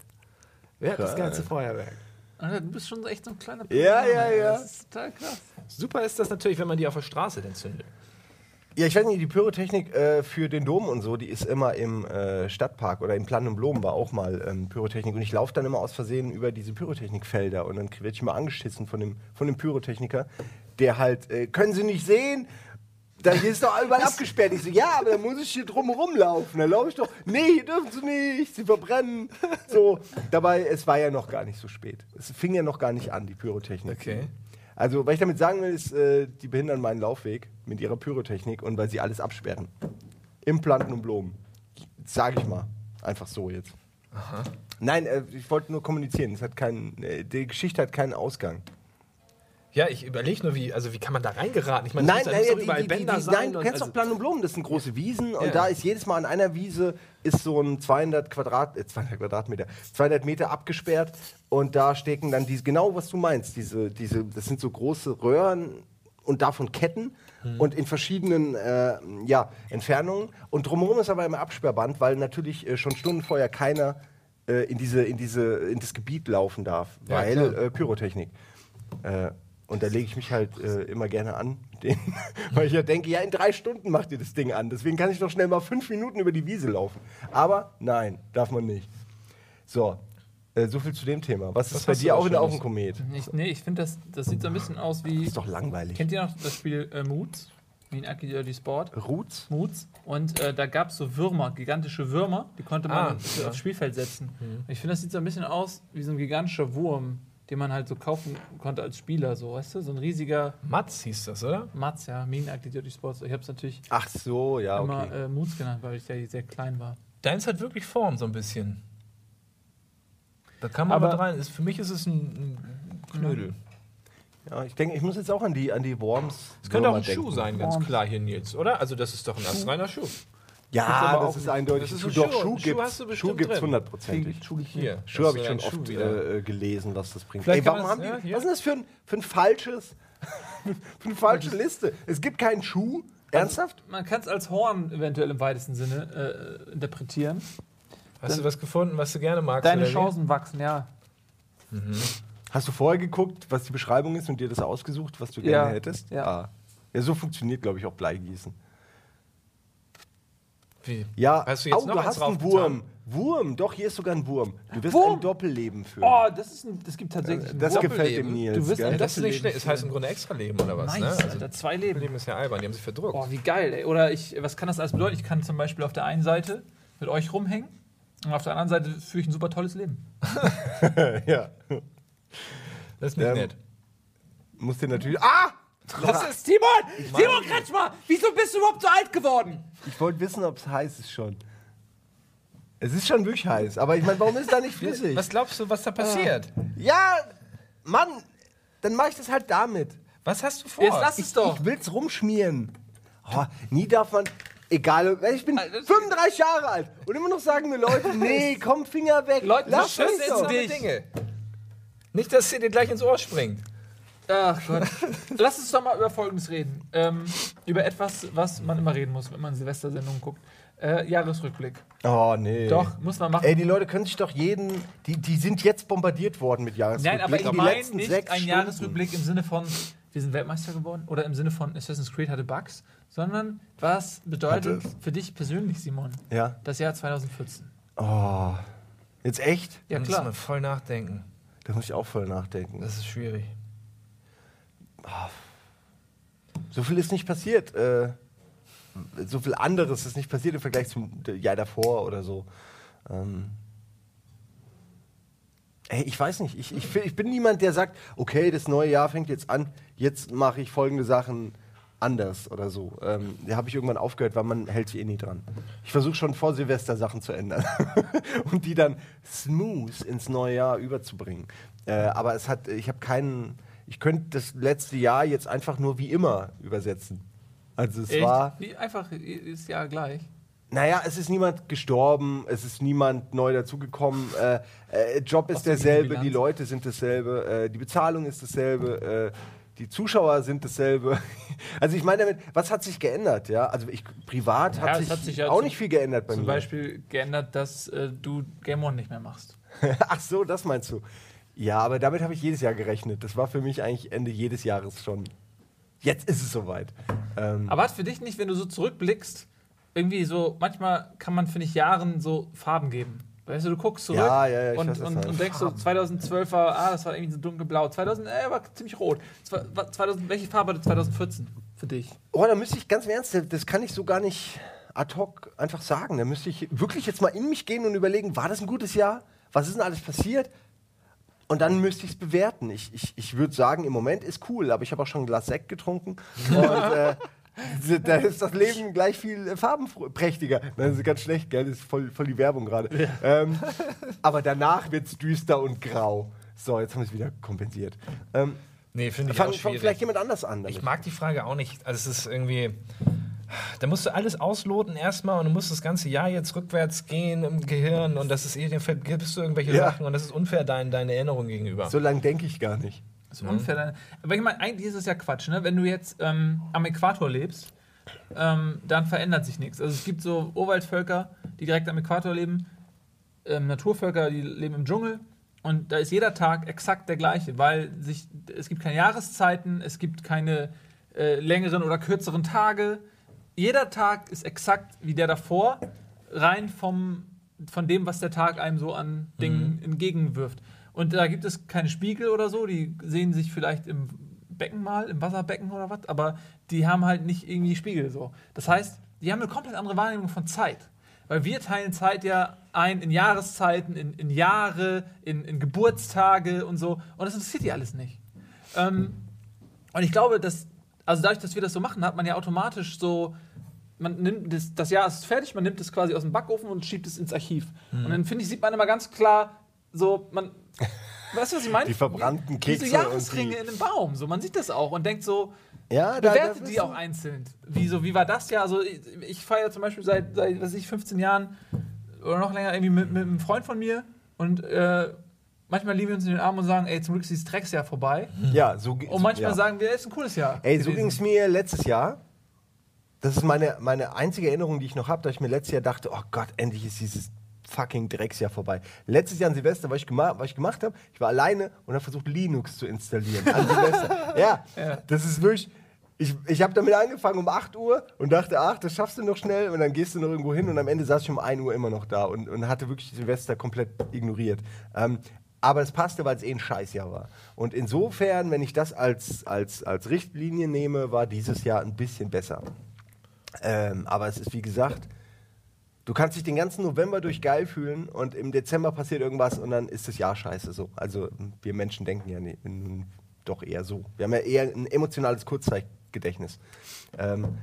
A: Wer hat das ganze Feuerwerk?
B: Alter, du bist schon echt so ein kleiner
C: Ja,
B: Pionier,
C: ja,
B: ey.
C: ja.
B: Das ist total krass.
A: Super ist das natürlich, wenn man die auf der Straße dann zündet.
C: Ja, ich weiß nicht, die Pyrotechnik äh, für den Dom und so, die ist immer im äh, Stadtpark oder im Plan und Blumen war auch mal ähm, Pyrotechnik. Und ich laufe dann immer aus Versehen über diese Pyrotechnikfelder und dann werde ich mal angeschissen von dem, von dem Pyrotechniker, der halt, äh, können Sie nicht sehen? Da hier ist doch überall abgesperrt. Ich so, ja, aber da muss ich hier drum rumlaufen. Da laufe ich doch, nee, hier dürfen sie nicht, sie verbrennen. So, dabei, es war ja noch gar nicht so spät. Es fing ja noch gar nicht an, die Pyrotechnik.
A: Okay.
C: Also, was ich damit sagen will, ist, äh, die behindern meinen Laufweg mit ihrer Pyrotechnik und weil sie alles absperren. Implanten und Blumen. Sag ich mal. Einfach so jetzt. Nein, äh, ich wollte nur kommunizieren. Es hat keinen, äh, die Geschichte hat keinen Ausgang.
A: Ja, ich überlege nur, wie, also wie kann man da reingeraten? Ich meine,
C: Nein, nein,
A: ja
C: ja, die, die, die, nein, du
A: und
C: kennst
A: also-
C: doch Plan und Blumen, das sind große Wiesen und
A: Ja.
C: da ist jedes Mal an einer Wiese ist so ein 200 Quadrat, äh, 200 Quadratmeter, 200 Meter abgesperrt und da stecken dann diese, genau was du meinst, diese, diese, das sind so große Röhren und davon Ketten
A: Mhm.
C: und in verschiedenen äh, ja, Entfernungen und drumherum ist aber immer Absperrband, weil natürlich äh, schon Stunden vorher keiner äh, in, diese, in, diese, in das Gebiet laufen darf,
A: Ja,
C: weil
A: klar.
C: äh, Pyrotechnik. Äh, und da lege ich mich halt äh, immer gerne an, denen, (laughs) weil ich ja denke, ja, in drei Stunden macht ihr das Ding an. Deswegen kann ich doch schnell mal fünf Minuten über die Wiese laufen. Aber nein, darf man nicht. So, äh, so viel zu dem Thema. Was,
A: Was
C: ist bei dir auch, in, auch
A: Schönes?
C: ein Komet?
B: Ich, nee, ich finde, das, das sieht so ein bisschen aus wie.
C: Ist doch langweilig.
B: Kennt ihr noch das Spiel äh, Moods? Wie in Aki Dirty Sport?
C: Roots?
B: Moods. Und äh, da gab es so Würmer, gigantische Würmer, die konnte man
A: Ah,
B: so
A: ja.
B: aufs Spielfeld setzen. Ich finde, das sieht so ein bisschen aus wie so ein gigantischer Wurm, den man halt so kaufen konnte als Spieler, so, weißt du? So ein riesiger
A: Mats hieß das, oder?
B: Matz, ja, Mean Dirty Sports. Ich habe es natürlich
C: Ach so, ja,
B: immer
C: okay.
B: äh, Moods genannt, weil ich sehr, sehr klein war.
A: Deins hat wirklich Form, so ein bisschen. Da kann man
B: Aber-
A: mit rein. Ist, für mich ist es ein, ein Knödel.
C: Ja, ich denke, ich muss jetzt auch an die, an die Worms.
A: Es könnte auch ein
C: Würmer
A: Schuh
C: denken.
A: sein, ganz
B: Worms.
A: klar hier, Nils, oder? Also das ist doch ein astreiner Schuh.
C: Ja,
B: aber
C: das
B: auch
C: ist eindeutig.
A: das ist
C: Schuh,
A: ein
C: doch,
A: Schuh.
C: Schuh gibt's. Schuh gibt's hundertprozentig.
A: Hier.
C: Schuh habe ich schon oft äh, gelesen, was das bringt. Ey, warum haben
A: das-
C: die, was ist das für ein, für ein falsches, (laughs) für eine falsche Liste? Es gibt keinen Schuh. Ernsthaft?
B: Man kann es als Horn eventuell im weitesten Sinne äh, interpretieren.
A: Hast du was gefunden, was du gerne magst?
B: Deine
A: wie?
B: Chancen wachsen, ja.
C: Hast du vorher geguckt, was die Beschreibung ist und dir das ausgesucht, was du gerne
B: Ja,
C: hättest?
B: ja.
C: Ah. Ja, so funktioniert, glaube ich, auch Bleigießen.
A: Wie?
C: Ja,
A: Hast du jetzt
C: oh,
A: noch
C: du hast einen? Wurm. Wurm, doch, hier ist sogar ein Wurm. Du wirst
B: Wurm?
C: ein Doppelleben führen.
B: Oh, das, ist ein, das gibt tatsächlich ein
C: das gefällt dem? Nils.
B: Du wirst ein
A: Das ist nicht schlecht. Das heißt im Grunde extra Leben oder was?
B: Nice,
A: ne? Also,
B: Alter, zwei Leben.
A: Leben ist ja albern, die haben sich verdruckt.
B: Oh, wie geil, ey. Oder ich, was kann das alles bedeuten? Ich kann zum Beispiel auf der einen Seite mit euch rumhängen und auf der anderen Seite führe ich ein super tolles Leben. (laughs) (laughs)
C: ja.
A: Das ist nicht
C: Ähm,
A: nett.
C: Muss dir natürlich. Ah!
B: Das ist Simon! Simon Kretschmer! Wieso bist du überhaupt so alt geworden?
C: Ich wollte wissen, ob es heiß ist schon. Es ist schon wirklich heiß, aber ich meine, warum ist da nicht flüssig?
A: Was glaubst du, was da passiert?
C: Ja, Mann, dann mache ich das halt damit.
A: Was hast du vor?
B: Jetzt lass es doch.
C: Ich will's rumschmieren. Oh, nie darf man. Egal, ich bin 35 Jahre alt und immer noch sagen mir Leute, (laughs) nee, komm, Finger weg.
B: Leute,
C: lass
B: das dich.
A: Dinge. Nicht, dass sie dir gleich ins Ohr springt.
B: Ach Gott. Lass uns doch mal über Folgendes reden. Ähm, über etwas, was man immer reden muss, wenn man Silvestersendungen guckt. Äh, Jahresrückblick.
C: Oh, nee.
B: Doch, muss man machen.
C: Ey, die Leute können sich doch jeden. Die, die sind jetzt bombardiert worden mit Jahresrückblick.
B: Nein, aber ich meine nicht ein
C: Stunden.
B: Jahresrückblick im Sinne von, wir sind Weltmeister geworden oder im Sinne von Assassin's Creed hatte Bugs, sondern was bedeutet für dich persönlich, Simon,
C: Ja.
B: das Jahr 2014?
C: Oh. Jetzt echt?
B: Ja,
A: Da muss
B: klar.
A: man voll nachdenken.
C: Da muss ich auch voll nachdenken.
A: Das ist schwierig.
C: So viel ist nicht passiert. Äh, so viel anderes ist nicht passiert im Vergleich zum Jahr davor oder so. Ähm. Ey, ich weiß nicht. Ich, ich, ich bin niemand, der sagt, okay, das neue Jahr fängt jetzt an, jetzt mache ich folgende Sachen anders oder so. Ähm, da habe ich irgendwann aufgehört, weil man hält sich eh nie dran. Ich versuche schon vor Silvester Sachen zu ändern (laughs) und die dann smooth ins neue Jahr überzubringen. Äh, aber es hat, ich habe keinen, ich könnte das letzte Jahr jetzt einfach nur wie immer übersetzen. Also es
B: Echt?
C: war,
B: Wie einfach ist ja gleich.
C: naja, es ist niemand gestorben, es ist niemand neu dazugekommen. Äh, äh, Job ist derselbe, die Leute sind dasselbe, äh, die Bezahlung ist dasselbe, äh, die Zuschauer sind dasselbe. (laughs) Also ich meine damit, was hat sich geändert? Ja, also ich privat
B: Ja,
C: hat, sich
B: hat sich ja
C: auch
B: zum-
C: nicht viel geändert bei
B: Zum
C: mir.
B: Beispiel geändert, dass äh, du Game One nicht mehr machst. (laughs)
C: Ach so, das meinst du? Ja, aber damit habe ich jedes Jahr gerechnet. Das war für mich eigentlich Ende jedes Jahres schon. Jetzt ist es soweit. Ähm,
B: Aber hat für dich nicht, wenn du so zurückblickst, irgendwie so, manchmal kann man, finde ich, Jahren so Farben geben. Weißt du, du guckst zurück
C: Ja, ja, ja,
B: und,
C: weiß,
B: und, und denkst so, 2012 war, ah, das war irgendwie so dunkelblau. 2000, äh, war ziemlich rot. Zwa- war 2000, welche Farbe hatte 2014 für dich?
C: Oh, da müsste ich ganz im ernst, das kann ich so gar nicht ad hoc einfach sagen. Da müsste ich wirklich jetzt mal in mich gehen und überlegen, war das ein gutes Jahr? Was ist denn alles passiert? Und dann müsste ich es bewerten. Ich, ich, ich würde sagen, im Moment ist cool, aber ich habe auch schon ein Glas Sekt getrunken. Und äh, da ist das Leben gleich viel farbenprächtiger. Das ist ganz schlecht, gell? Das ist voll, voll die Werbung gerade. Ähm, aber danach wird es düster und grau. So, jetzt haben wir es wieder kompensiert. Ähm,
A: Nee, finde ich
C: fang,
A: auch
C: fang
A: schwierig.
C: vielleicht jemand anders an. Damit.
A: Ich mag die Frage auch nicht. Also es ist irgendwie. Da musst du alles ausloten erstmal und du musst das ganze Jahr jetzt rückwärts gehen im Gehirn und das ist eh, vergisst du irgendwelche
C: Ja.
A: Sachen und das ist unfair dein, deine Erinnerung gegenüber.
C: so lange denke ich gar nicht.
B: Das ist unfair. Dann- Aber ich meine, eigentlich ist es ja Quatsch, ne? Wenn du jetzt ähm, am Äquator lebst, ähm, dann verändert sich nichts. Also es gibt so Urwaldvölker, die direkt am Äquator leben, ähm, Naturvölker, die leben im Dschungel. Und da ist jeder Tag exakt der gleiche, weil sich, es gibt keine Jahreszeiten, es gibt keine äh, längeren oder kürzeren Tage. Jeder Tag ist exakt wie der davor, rein vom, von dem, was der Tag einem so an Dingen entgegenwirft. Und da gibt es keine Spiegel oder so, die sehen sich vielleicht im Becken mal, im Wasserbecken oder was, aber die haben halt nicht irgendwie Spiegel so. Das heißt, die haben eine komplett andere Wahrnehmung von Zeit. Weil wir teilen Zeit ja ein in Jahreszeiten, in, in Jahre, in, in Geburtstage und so. Und das interessiert die alles nicht. Ähm, und ich glaube, dass, also dadurch, dass wir das so machen, hat man ja automatisch so, man nimmt das, das Jahr ist fertig, man nimmt es quasi aus dem Backofen und schiebt es ins Archiv. Und dann finde ich, sieht man immer ganz klar, so, man, (laughs) weißt du, was ich meine?
C: Die verbrannten Kekse
B: Diese Jahresringe in einem Baum, so, man sieht das auch und denkt so,
C: Ja, da,
B: bewertet
C: da
B: die auch einzeln. Wie, so, wie war das Jahr? Also ich, ich feiere zum Beispiel seit, seit was weiß ich, 15 Jahren oder noch länger irgendwie mit, mit einem Freund von mir und äh, manchmal lieben wir uns in den Arm und sagen, ey, zum Glück ist dieses Drecksjahr vorbei.
C: Ja, so
B: Und manchmal
C: ja.
B: sagen wir, es ist ein cooles Jahr.
C: Ey, so
B: gewesen.
C: ging es mir letztes Jahr. Das ist meine, meine einzige Erinnerung, die ich noch habe, dass ich mir letztes Jahr dachte, oh Gott, endlich ist dieses fucking Drecksjahr vorbei. Letztes Jahr an Silvester, was ich, gema was ich gemacht habe, ich war alleine und habe versucht, Linux zu installieren. An Silvester. (laughs) ja, das ist wirklich... Ich, ich habe damit angefangen um 8 Uhr und dachte, ach, das schaffst du noch schnell und dann gehst du noch irgendwo hin und am Ende saß ich um 1 Uhr immer noch da und, und hatte wirklich Silvester komplett ignoriert. Ähm, aber es passte, weil es eh ein Scheißjahr war. Und insofern, wenn ich das als, als, als Richtlinie nehme, war dieses Jahr ein bisschen besser. Ähm, aber es ist wie gesagt, du kannst dich den ganzen November durch geil fühlen und im Dezember passiert irgendwas und dann ist das Jahr scheiße so. Also wir Menschen denken ja ne, n- doch eher so. Wir haben ja eher ein emotionales Kurzzeitgedächtnis. Ähm,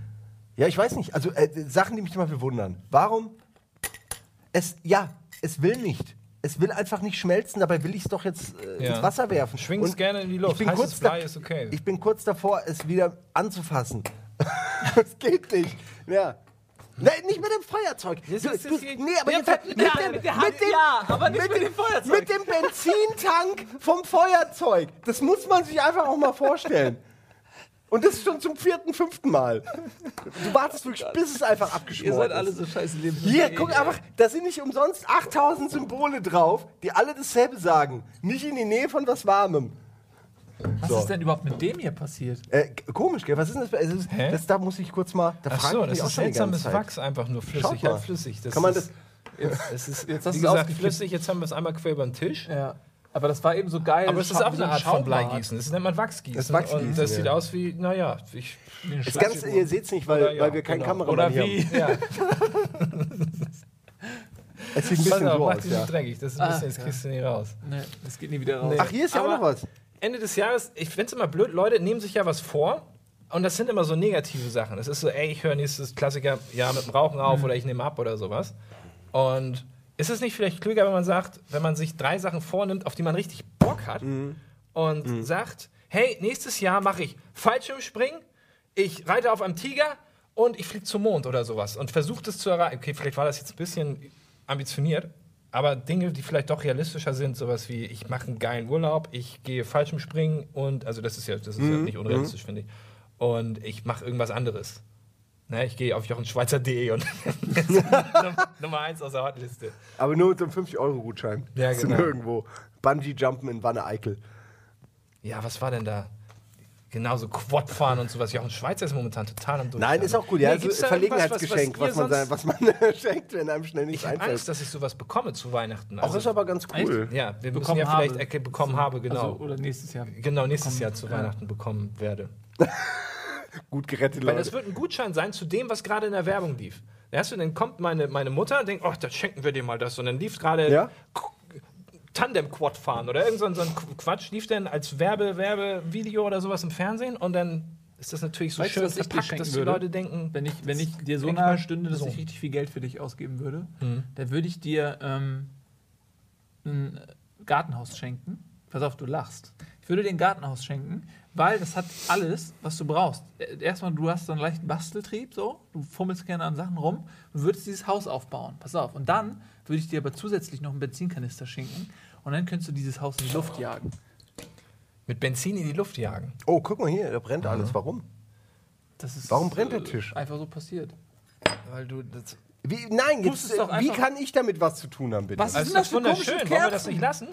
C: ja, ich weiß nicht. Also äh, Sachen, die mich immer bewundern. Warum? Es, ja, es will nicht. Es will einfach nicht schmelzen, dabei will ich es doch jetzt äh,
A: Ja.
C: ins Wasser werfen.
A: Schwing es gerne in die Luft.
C: Ich bin, kurz da,
A: ist okay.
C: ich bin kurz davor, es wieder anzufassen. (laughs) das geht nicht. Ja. Nein, nicht mit dem Feuerzeug.
A: Das
C: Du- du-
A: das hier-
C: nee, aber
A: Ja,
C: jetzt, mit,
B: ja,
C: dem,
B: mit der Hand,
C: mit dem,
B: ja, aber nicht mit dem Feuerzeug.
C: Mit dem Benzintank vom Feuerzeug. Das muss man sich einfach auch mal vorstellen. (laughs) Und das schon zum vierten, fünften Mal. Du wartest wirklich, bis es einfach abgeschmort
B: Ihr seid
C: ist.
B: alle so scheiße Leben.
C: Hier, guck einfach, da sind nicht umsonst 8000 Symbole drauf, die alle dasselbe sagen. Nicht in die Nähe von was Warmem.
B: Was
C: So.
B: ist denn überhaupt mit dem hier passiert?
C: Äh, komisch, gell? Was ist denn das? Es ist,
A: Hä?
C: das? Da muss ich kurz mal. Da
A: Ach so, das ist seltsames. Wachs einfach nur flüssig, halb flüssig. Das
C: Kann man
A: ist, es ist, (laughs)
B: Jetzt hast
A: gesagt,
B: ausgekippt.
A: flüssig, jetzt haben wir es einmal quer über den Tisch.
B: Ja. Aber das war eben so geil.
A: Aber es ist auch
B: so
A: eine
B: ein
A: Art von
B: Schaumbad.
A: Bleigießen. Das nennt man Wachsgießen.
C: Das ist Wachsgießen,
A: Und das
C: ja.
A: sieht aus wie, naja, ich.
C: Das Ganze, ihr seht es nicht, weil,
A: Oder ja,
C: weil wir keinen
A: genau.
C: Kameramann
B: Oder wie?
C: haben.
A: Ja, (laughs)
C: Es sieht ein
A: pass
C: bisschen
A: auf,
C: so
A: mach
C: aus, ja.
A: dreckig. Das ist ein
B: Ah,
A: bisschen, das
B: ja.
A: kriegst du nie raus.
B: Nee, das geht nie wieder raus.
A: Nee.
C: Ach, hier ist ja auch
A: Aber-
C: noch was.
A: Ende des Jahres, ich finde es immer blöd, Leute nehmen sich ja was vor und das sind immer so negative Sachen. Es ist so, ey, ich höre nächstes Klassiker ja mit dem Rauchen
C: Mhm.
A: auf oder ich nehme ab oder sowas. Und ist es nicht vielleicht klüger, wenn man sagt, wenn man sich drei Sachen vornimmt, auf die man richtig Bock hat
C: Mhm.
A: und sagt, hey, nächstes Jahr mache ich Fallschirmspringen, ich reite auf einem Tiger und ich fliege zum Mond oder sowas und versuche das zu erreichen. Okay, vielleicht war das jetzt ein bisschen ambitioniert, aber Dinge, die vielleicht doch realistischer sind, sowas wie ich mache einen geilen Urlaub, ich gehe Fallschirmspringen und also das ist ja das ist
C: Mhm.
A: ja nicht unrealistisch, finde ich. Und ich mache irgendwas anderes. Ne, ich gehe auf jochenschweizer.de und (laughs) Nummer eins aus der Hotliste.
C: Aber nur mit einem 50-Euro-Gutschein.
A: Ja,
C: Das sind
A: genau.
C: irgendwo. Bungee-Jumpen in Wanne-Eickel.
A: Ja, was war denn da? Genauso Quad fahren und sowas. Jochen Schweizer ist momentan total am
C: Nein,
A: Durchstarten.
C: ist auch gut. Ja,
A: Nee,
C: also Verlegenheitsgeschenk,
A: was-
C: was,
A: was
C: man, (laughs) was man schenkt, wenn einem schnell nichts
A: Ich habe
C: einfällt.
A: Angst, dass ich sowas bekomme zu Weihnachten.
C: Auch
A: Also,
C: ist aber ganz cool.
A: ja, wir müssen
B: Bekommen
A: ja vielleicht
B: habe.
A: Ecke bekommen habe, genau.
B: Also, oder nächstes Jahr.
A: genau, nächstes
B: bekommen,
A: Jahr zu
B: ja.
A: Weihnachten bekommen werde. (laughs)
C: Gut gerettet,
A: Weil
C: Leute.
A: das wird ein Gutschein sein zu dem, was gerade in der Werbung lief. Du, dann kommt meine, meine Mutter und denkt, ach, da schenken wir dir mal das. Und dann lief gerade
C: Ja?
A: Tandem-Quad fahren oder irgend so ein, so ein Quatsch, lief dann als Werbe, Werbevideo oder sowas im Fernsehen und dann ist das natürlich so
B: Weißt du,
A: schön
B: dir
A: verpackt, dass die
B: würde?
A: Leute denken,
B: Wenn ich, wenn ich dir so nahe
A: mal,
B: stünde, dass
A: so.
B: ich richtig viel Geld für dich ausgeben würde,
A: Mhm.
B: dann würde ich dir ähm, ein Gartenhaus schenken. Pass auf, du lachst. Ich würde dir ein Gartenhaus schenken, weil das hat alles, was du brauchst. Äh, Erstmal, du hast so einen leichten Basteltrieb, so. Du fummelst gerne an Sachen rum und würdest dieses Haus aufbauen. Pass auf. Und dann würde ich dir aber zusätzlich noch einen Benzinkanister schenken und dann könntest du dieses Haus in die Luft jagen.
A: mit Benzin in die Luft jagen.
C: Oh, guck mal hier, da brennt alles. Warum?
B: Das ist,
C: Warum brennt der
B: äh,
C: Tisch?
B: Einfach so passiert.
A: Weil du das
C: Wie, nein, jetzt,
B: es doch
C: wie kann ich damit was zu tun haben, bitte?
B: Was?
A: also
B: sind
A: das
B: das für
A: wunderschön.
B: komische
A: Wollen wir das
B: Kerzen?
A: nicht lassen?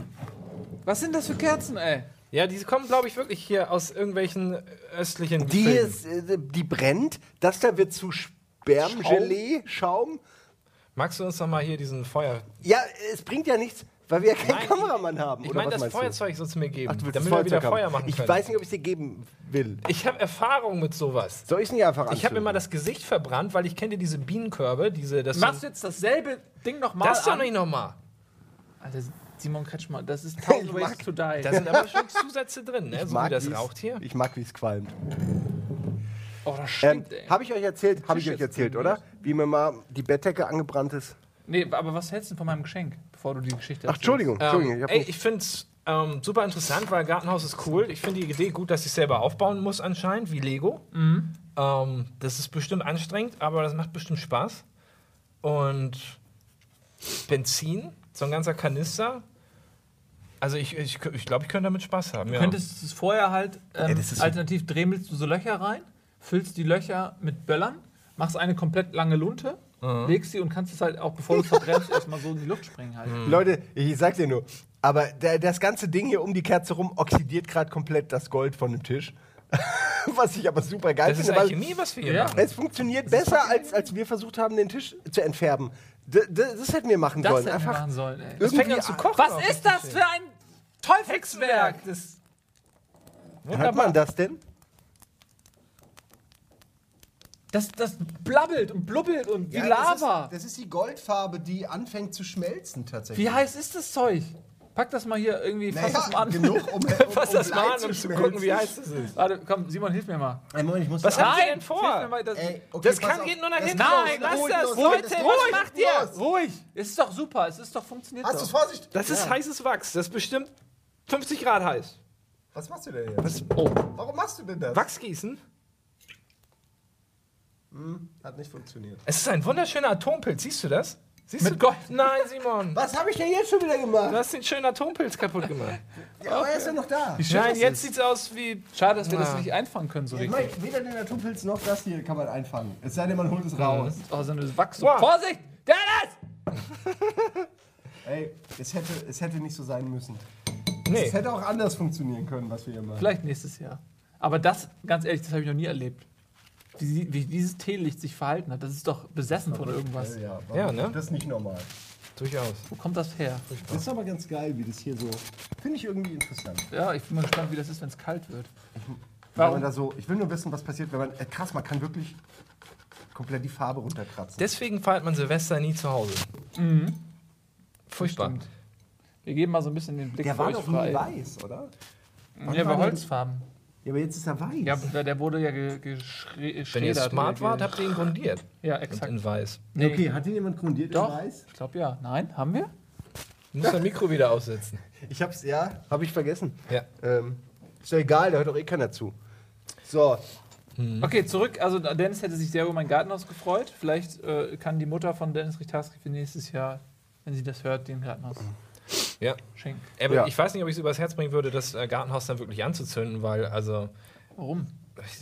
B: Was sind das für Kerzen, ey?
A: Ja, die kommen, glaube ich, wirklich hier aus irgendwelchen östlichen
C: Die ist, äh, die brennt. Das da wird zu Spermgelee, Schaum.
A: Magst du uns noch mal hier diesen Feuer...
C: Ja, es bringt ja nichts, weil wir ja keinen
A: Nein,
C: Kameramann haben.
A: Ich
C: oder
A: meine,
C: was
A: das
C: meinst du?
A: Feuerzeug sollst du mir geben,
C: Ach, du
A: damit wir wieder
C: Feuerzeug
A: Feuer
C: haben.
A: machen
C: Ich
A: können.
C: weiß nicht, ob ich es dir geben will.
A: Ich habe Erfahrung mit sowas.
C: Soll ich es nicht einfach
A: Ich habe mir mal das Gesicht verbrannt, weil ich kenne diese Bienenkörbe, diese... Das,
B: Machst du jetzt dasselbe Ding nochmal?
A: das ist doch nicht nochmal.
B: Alter, Simon Kretschmer, das ist (laughs) 1000
C: Ich
B: Ways
C: mag-
B: to Die.
A: Da sind aber schon Zusätze drin, ne?
C: Ich
A: so
C: mag,
A: wie das raucht hier.
C: Ich mag, wie es qualmt.
B: oh, das
C: Ähm,
B: stinkt, ey.
C: habe ich euch erzählt, habe ich euch erzählt, oder? Wie mir mal die Bettdecke angebrannt ist.
B: Nee, aber was hältst du von meinem Geschenk, bevor du die Geschichte
C: Ach, Entschuldigung, Entschuldigung.
A: Ähm,
C: Ich
A: ey, ich finde es ähm, super interessant, weil Gartenhaus ist cool. Ich finde die Idee gut, dass ich selber aufbauen muss anscheinend, wie Lego.
C: Mhm.
A: Ähm, das ist bestimmt anstrengend, aber das macht bestimmt Spaß. Und Benzin, so ein ganzer Kanister. Also ich, ich, ich glaube, ich könnte damit Spaß haben.
B: Du
A: Ja.
B: könntest es vorher halt, ähm,
C: das ist so-
B: alternativ dremelst du so Löcher rein, füllst die Löcher mit Böllern, machst eine komplett lange Lunte,
C: Mhm.
B: legst sie und kannst es halt auch, bevor du es verbrennst, (laughs) erstmal so in die Luft springen halt.
C: Leute, ich sag dir nur, aber der, das ganze Ding hier um die Kerze rum oxidiert gerade komplett das Gold von dem Tisch. (laughs) Was ich aber super geil
A: das ist
C: finde, weil
A: Alchemie, was wir hier
B: Ja.
A: machen.
C: es funktioniert besser, als, als wir versucht haben, den Tisch zu entfärben. D das, das hätten wir machen
B: Das
C: sollen.
B: hätten wir machen sollen, ey.
A: Das fängt
C: irgendwie
A: an zu kochen.
B: Was ist das für ein Teufelswerk? Das
C: Hört man das denn?
B: Das, das blabbelt und blubbelt und wie Lava.
D: Das ist die Goldfarbe, die anfängt zu schmelzen tatsächlich.
B: Wie heiß ist das Zeug? Pack das mal hier irgendwie, fass das mal
D: naja,
B: an.
D: genug, um, (laughs) um,
A: Fass das
D: Blei
A: mal an, um zu gucken, wie heiß das ist.
B: Warte, komm, Simon, hilf mir mal.
D: Ey, Moment, ich muss
A: Was habt ihr denn vor?
B: Hilf mir mal, das,
D: Ey, okay,
A: Das kann
D: auf.
A: geht nur nach hinten.
B: Nein,
A: Lass
D: ruhig,
A: das,
D: los,
A: Leute.
D: das
A: Was
D: ruhig,
A: macht ihr?
D: los.
B: Ruhig! Es ist doch super, es ist doch funktioniert
D: Hast du. Vorsicht?
A: Das ist heißes Wachs. Das ist bestimmt 50 Grad heiß.
D: Was machst du denn jetzt?
B: Oh,
D: Warum machst du denn das?
A: Wachs gießen?
D: Hat nicht funktioniert.
A: Es ist ein wunderschöner Atompilz. Siehst du das? Siehst
B: Mit
A: du?
B: Gold.
A: Nein, Simon.
C: Was habe ich denn jetzt schon wieder gemacht?
A: Du hast den schönen Atompilz kaputt gemacht. (laughs)
D: Ja, aber er ist ja noch da.
A: Nein, jetzt sieht's aus wie.
B: schade, dass wir das
A: Ah.
B: nicht einfangen können so
D: Ich
B: richtig.
D: meine, weder den Naturpilz noch das hier kann man einfangen. Es sei denn, man holt es raus.
B: Oh, so eine Wachs.
A: Wow.
B: Vorsicht! Dennis! (laughs)
D: Ey, es hätte, es hätte nicht so sein müssen.
A: Nee.
D: Es hätte auch anders funktionieren können, was wir hier machen.
B: Vielleicht nächstes Jahr. Aber das, ganz ehrlich, das habe ich noch nie erlebt. Wie, wie dieses Teelicht sich verhalten hat, das ist doch besessen von irgendwas.
D: Ja, ja,
A: Ja, ne?
D: Das ist nicht normal.
A: Durchaus.
B: Wo kommt das her?
D: Das ist aber ganz geil, wie das hier so. Finde ich irgendwie interessant.
B: Ja, ich bin mal gespannt, wie das ist, wenn es kalt wird.
D: Wenn
B: Warum?
D: man da so, ich will nur wissen, was passiert, wenn man. Äh, krass, man kann wirklich komplett die Farbe runterkratzen.
A: Deswegen feiert man Silvester nie zu Hause. Furchtbar.
B: Stimmt. Wir geben mal so ein bisschen den Blick
D: der
B: für
D: war
B: euch
D: doch nie
B: frei.
D: weiß, oder?
B: Ja, aber Holzfarben.
D: Ja, aber jetzt ist er weiß.
B: Ja, der, wurde ja ge- geschre-
A: Wenn ihr
B: geschreddert.
A: smart wart, habt ihr ihn grundiert.
B: Ja,
A: Und
B: exakt.
A: in weiß.
B: Nee,
D: Okay, hat ihn jemand grundiert
B: Doch,
D: in weiß?
B: ich glaube ja. Nein, haben wir?
A: Du musst dein Mikro wieder aussetzen. (laughs)
C: Ich hab's, ja, habe ich vergessen.
A: Ja.
C: Ähm, ist ja egal, da hört doch eh keiner zu. So,
B: Okay, zurück. Also Dennis hätte sich sehr über mein Gartenhaus gefreut. Vielleicht äh, kann die Mutter von Dennis Richtarski für nächstes Jahr, wenn sie das hört, den Gartenhaus
A: Ja.
B: schenken.
A: Aber
C: Ja.
A: ich weiß nicht, ob ich es übers Herz bringen würde, das äh, Gartenhaus dann wirklich anzuzünden, weil, also,
B: Warum?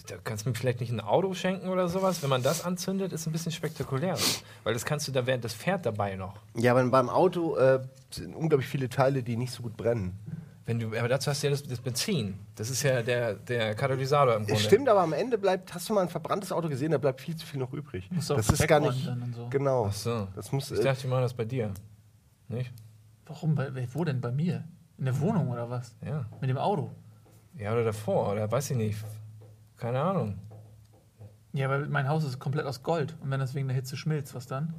A: da kannst du mir vielleicht nicht ein Auto schenken oder sowas. Wenn man das anzündet, ist ein bisschen spektakulär. Weil das kannst du da während das fährt dabei noch.
C: ja, aber beim Auto äh, sind unglaublich viele Teile, die nicht so gut brennen.
A: Wenn du, aber dazu hast du ja das, das Benzin. Das ist ja der, der Katalysator im Grunde.
C: Es stimmt, aber am Ende bleibt, hast du mal ein verbranntes Auto gesehen, da bleibt viel zu viel noch übrig. Das ist gar nicht.
B: so.
C: Genau.
A: Ach so.
C: Das muss.
A: Ich
C: Äh,
A: dachte, die machen das bei dir. Nicht?
B: Warum? Bei, wo denn? Bei mir? In der Wohnung oder was?
A: Ja.
B: Mit dem Auto?
A: Ja, oder davor, oder weiß ich nicht. Keine Ahnung.
B: Ja, weil mein Haus ist komplett aus Gold. Und wenn das wegen der Hitze schmilzt, was dann?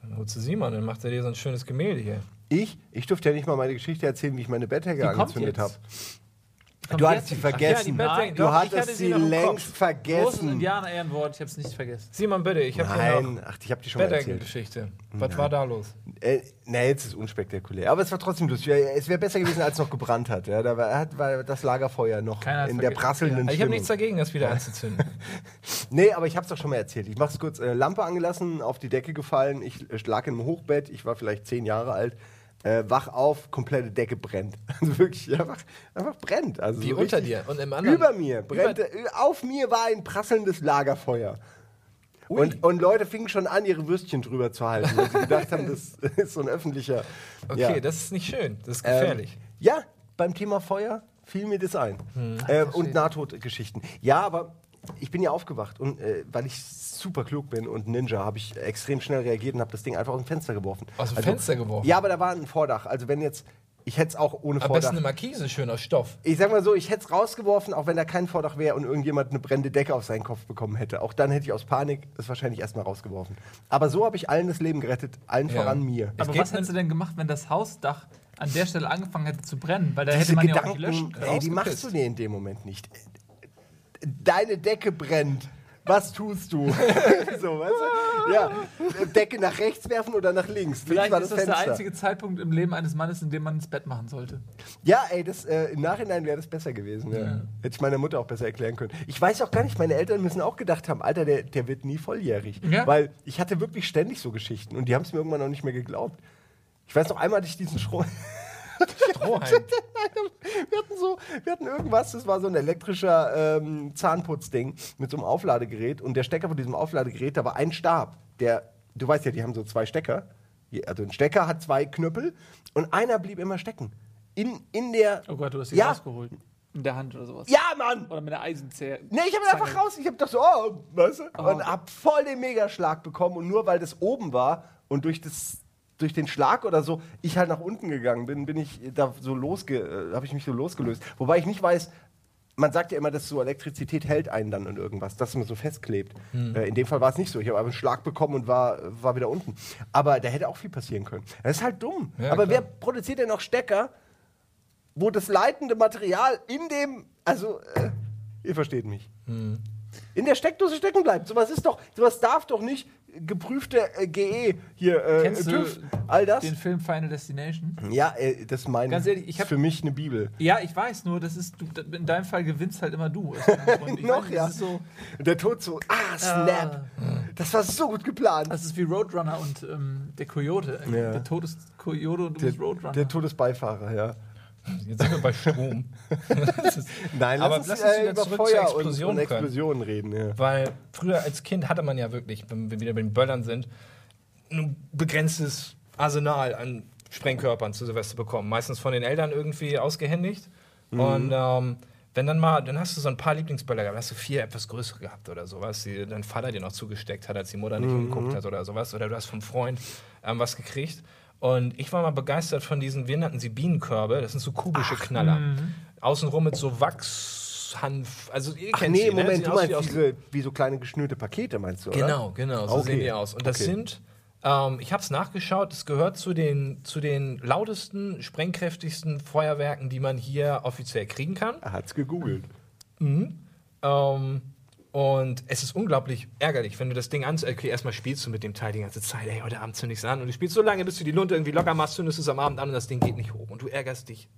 A: Dann holst du Simon, dann macht er dir so ein schönes Gemälde hier.
C: Ich? Ich durfte ja nicht mal meine Geschichte erzählen, wie ich meine
B: kommt
C: angezündet habe. Du hast sie
A: Ach ja,
C: vergessen.
A: Bettdecke-
C: du hattest
A: hatte sie
C: längst
A: Kopf.
B: Großes
C: vergessen.
B: Indianer-Ehrenwort, ich hab's nicht vergessen.
A: Simon, bitte, ich habe hier
C: Nein, ach, ich habe die schon mal erzählt.
A: Bettdeckengeschichte. Was war da los?
C: Äh, nee, jetzt ist es unspektakulär. Aber es war trotzdem lustig. Es wäre besser gewesen, als es noch gebrannt hat. Ja, da war, hat, war das Lagerfeuer noch
B: Keiner
C: in der
B: vergessen.
C: prasselnden
A: Ich habe nichts dagegen, das wieder anzuzünden. (laughs)
C: Nee, aber ich habe es doch schon mal erzählt. Ich mache es kurz. Äh, Lampe angelassen, auf die Decke gefallen. Ich äh, lag im Hochbett. Ich war vielleicht zehn Jahre alt. Äh, wach auf, komplette Decke brennt. (laughs) Also wirklich einfach, einfach brennt. Also
A: Wie
C: so
A: unter dir und im anderen.
C: Über mir brennte, äh, auf mir war ein prasselndes Lagerfeuer. Und, und Leute fingen schon an, ihre Würstchen drüber zu halten, weil sie gedacht haben, das (laughs) ist so ein öffentlicher.
A: Okay,
C: ja.
A: das ist nicht schön. Das ist
C: Ähm,
A: gefährlich.
C: ja, beim Thema Feuer fiel mir das ein.
A: Hm.
C: Äh, und Nahtodgeschichten. Ja, aber ich bin ja aufgewacht und äh, weil ich super klug bin und Ninja, habe ich extrem schnell reagiert und habe das Ding einfach aus dem Fenster geworfen.
A: Aus dem Fenster geworfen?
C: Ja, aber da war ein Vordach. Also wenn jetzt, ich hätte es auch ohne
A: Am
C: Vordach.
A: besten eine Markise, schön aus Stoff.
C: Ich sag mal so, ich hätte es rausgeworfen, auch wenn da kein Vordach wäre und irgendjemand eine brennende Decke auf seinen Kopf bekommen hätte. Auch dann hätte ich aus Panik es wahrscheinlich erstmal rausgeworfen. Aber so habe ich allen das Leben gerettet, allen
A: Ja.
C: voran mir.
B: Aber was hättest du denn gemacht, wenn das Hausdach an der Stelle angefangen hätte zu brennen? Weil da
C: Diese
B: hätte man ja auch
C: Gedanken,
B: nicht löschen können.
C: ey, die machst du dir in dem Moment nicht. Deine Decke brennt. Was tust du? (laughs) so, weißt du? Ja, Decke nach rechts werfen oder nach links.
B: Vielleicht
C: war
B: ist das
C: Fenster.
B: der einzige Zeitpunkt im Leben eines Mannes, in dem man ins Bett machen sollte.
C: Ja, ey, das, äh, im Nachhinein wäre das besser gewesen. Ja. Hätte ich meiner Mutter auch besser erklären können. Ich weiß auch gar nicht, meine Eltern müssen auch gedacht haben, Alter, der, der wird nie volljährig.
B: Ja.
C: Weil ich hatte wirklich ständig so Geschichten und die haben es mir irgendwann noch nicht mehr geglaubt. Ich weiß noch, einmal hatte ich diesen Strom. (laughs)
A: Strohhalm. (laughs)
C: Wir hatten so, wir hatten irgendwas, das war so ein elektrischer ähm, Zahnputzding mit so einem Aufladegerät und der Stecker von diesem Aufladegerät, da war ein Stab, der, du weißt ja, die haben so zwei Stecker, also ein Stecker hat zwei Knüppel und einer blieb immer stecken. In, in der,
B: Oh Gott, du hast sie
C: Ja.
B: rausgeholt. In der Hand oder sowas.
C: ja Mann!
B: Oder mit einer Eisenzähne.
C: Nee, ich habe einfach raus, ich habe doch so, oh, weißt du, und hab voll den Megaschlag bekommen und nur weil das oben war und durch das durch den Schlag oder so, ich halt nach unten gegangen bin, bin ich da so losge, äh, habe ich mich so losgelöst. Wobei ich nicht weiß, man sagt ja immer, dass so Elektrizität hält einen dann in irgendwas, dass man so festklebt. Äh, in dem Fall war es nicht so. Ich habe einen Schlag bekommen und war, war wieder unten. Aber da hätte auch viel passieren können. Das ist halt dumm.
A: Ja,
C: Aber
A: klar.
C: wer produziert denn noch Stecker, wo das leitende Material in dem, also, äh, ihr versteht mich. In der Steckdose stecken bleibt. Sowas ist doch, sowas darf doch nicht geprüfte äh, GE hier, äh,
B: Kennst
C: TÜV,
B: du
C: all das.
B: den Film Final Destination?
C: Ja, äh, das meine
B: Ganz ehrlich, ich hab-
C: ist für mich eine Bibel.
B: Ja, ich weiß nur, das ist, du, in deinem Fall gewinnst halt immer du. (laughs)
C: Noch, ja.
B: Ist, so,
C: Der Tod so, ah, Snap. Das war so gut geplant.
B: das ist wie Roadrunner und ähm, der Coyote.
C: Ja.
B: Der Tod ist Coyote und du
C: Der,
B: bist Roadrunner.
C: der Todesbeifahrer, ja.
A: Jetzt sind wir bei Strom. (laughs) Ist-
C: Nein,
A: Aber
C: lass uns,
A: lass uns wieder
C: über
A: zurück zur
C: Feuer und,
A: Explosion
C: und
A: können.
C: Explosionen reden. Ja.
A: Weil früher als Kind hatte man ja wirklich, wenn wir wieder bei den Böllern sind, ein begrenztes Arsenal an Sprengkörpern zu Silvester bekommen. Meistens von den Eltern irgendwie ausgehändigt. Und ähm, wenn dann mal, dann hast du so ein paar Lieblingsböller gehabt, hast du vier etwas größere gehabt oder sowas, die dein Vater dir noch zugesteckt hat, als die Mutter nicht hingeguckt hat oder sowas. Oder du hast vom Freund ähm, was gekriegt. Und ich war mal begeistert von diesen, wir nannten sie Bienenkörbe, das sind so kubische Knaller. Außenrum mit so Wachshanf, also ihr
C: Ach
A: kennt
C: nee,
A: sie, ne?
C: Moment,
A: Sieht
C: du
A: wie
C: meinst
A: aus-
C: diese, wie so kleine geschnürte Pakete, meinst du, oder?
A: Genau, genau, so
C: Okay.
A: sehen die aus. Und das
C: Okay.
A: sind, ähm, ich habe es nachgeschaut, das gehört zu den, zu den lautesten, sprengkräftigsten Feuerwerken, die man hier offiziell kriegen kann.
C: Er hat's gegoogelt.
A: Ähm, und es ist unglaublich ärgerlich, wenn du das Ding an, okay, erstmal spielst du mit dem Teil die ganze Zeit, ey, heute Abend zünd ich's an und du spielst so lange, bis du die Lunte irgendwie locker machst, zündest es am Abend an und das Ding geht nicht hoch und du ärgerst dich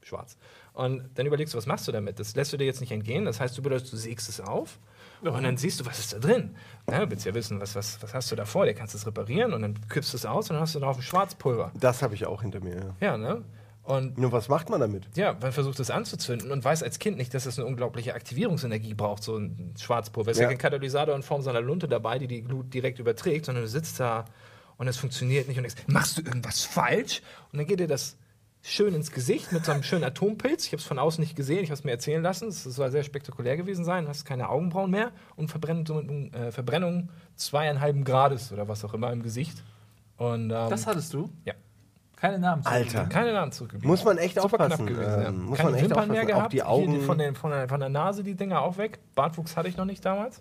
A: schwarz. Und dann überlegst du, was machst du damit? Das lässt du dir jetzt nicht entgehen. Das heißt, du bedeutet, du sägst es auf und dann siehst du, was ist da drin. Ja, du willst ja wissen, was, was, was hast du da vor? Der kannst es reparieren und dann kippst du es aus und dann hast du drauf ein Schwarzpulver.
C: Das habe ich auch hinter mir. Ja.
A: Ja, ne? Und
C: Nur was macht man damit?
A: ja, man versucht es anzuzünden und weiß als Kind nicht, dass es eine unglaubliche Aktivierungsenergie braucht, so ein Schwarzpulver. Es ist ja
C: Ja.
A: kein Katalysator in Form seiner Lunte dabei, die die Glut direkt überträgt, sondern du sitzt da und es funktioniert nicht und denkst, machst du irgendwas falsch? Und dann geht dir das schön ins Gesicht mit so einem schönen Atompilz. Ich habe es von außen nicht gesehen, ich habe es mir erzählen lassen. Es soll sehr spektakulär gewesen sein. Du hast keine Augenbrauen mehr und Verbrennung, äh, Verbrennung zweieinhalb Grades oder was auch immer im Gesicht. Und, ähm,
B: das hattest du?
A: ja.
B: Keine Namen. zu
C: Alter.
A: Keine Namen zurückgeblieben.
C: Muss man echt
A: Super
C: aufpassen.
A: knapp gewesen. ja.
C: Ähm, muss
A: Keine
C: man echt
A: Wimpern mehr
C: aufpassen.
A: gehabt.
C: Auch die
A: Hier
C: Augen.
A: die von, den, von, der, von der Nase die Dinger auch weg. Bartwuchs hatte ich noch nicht damals.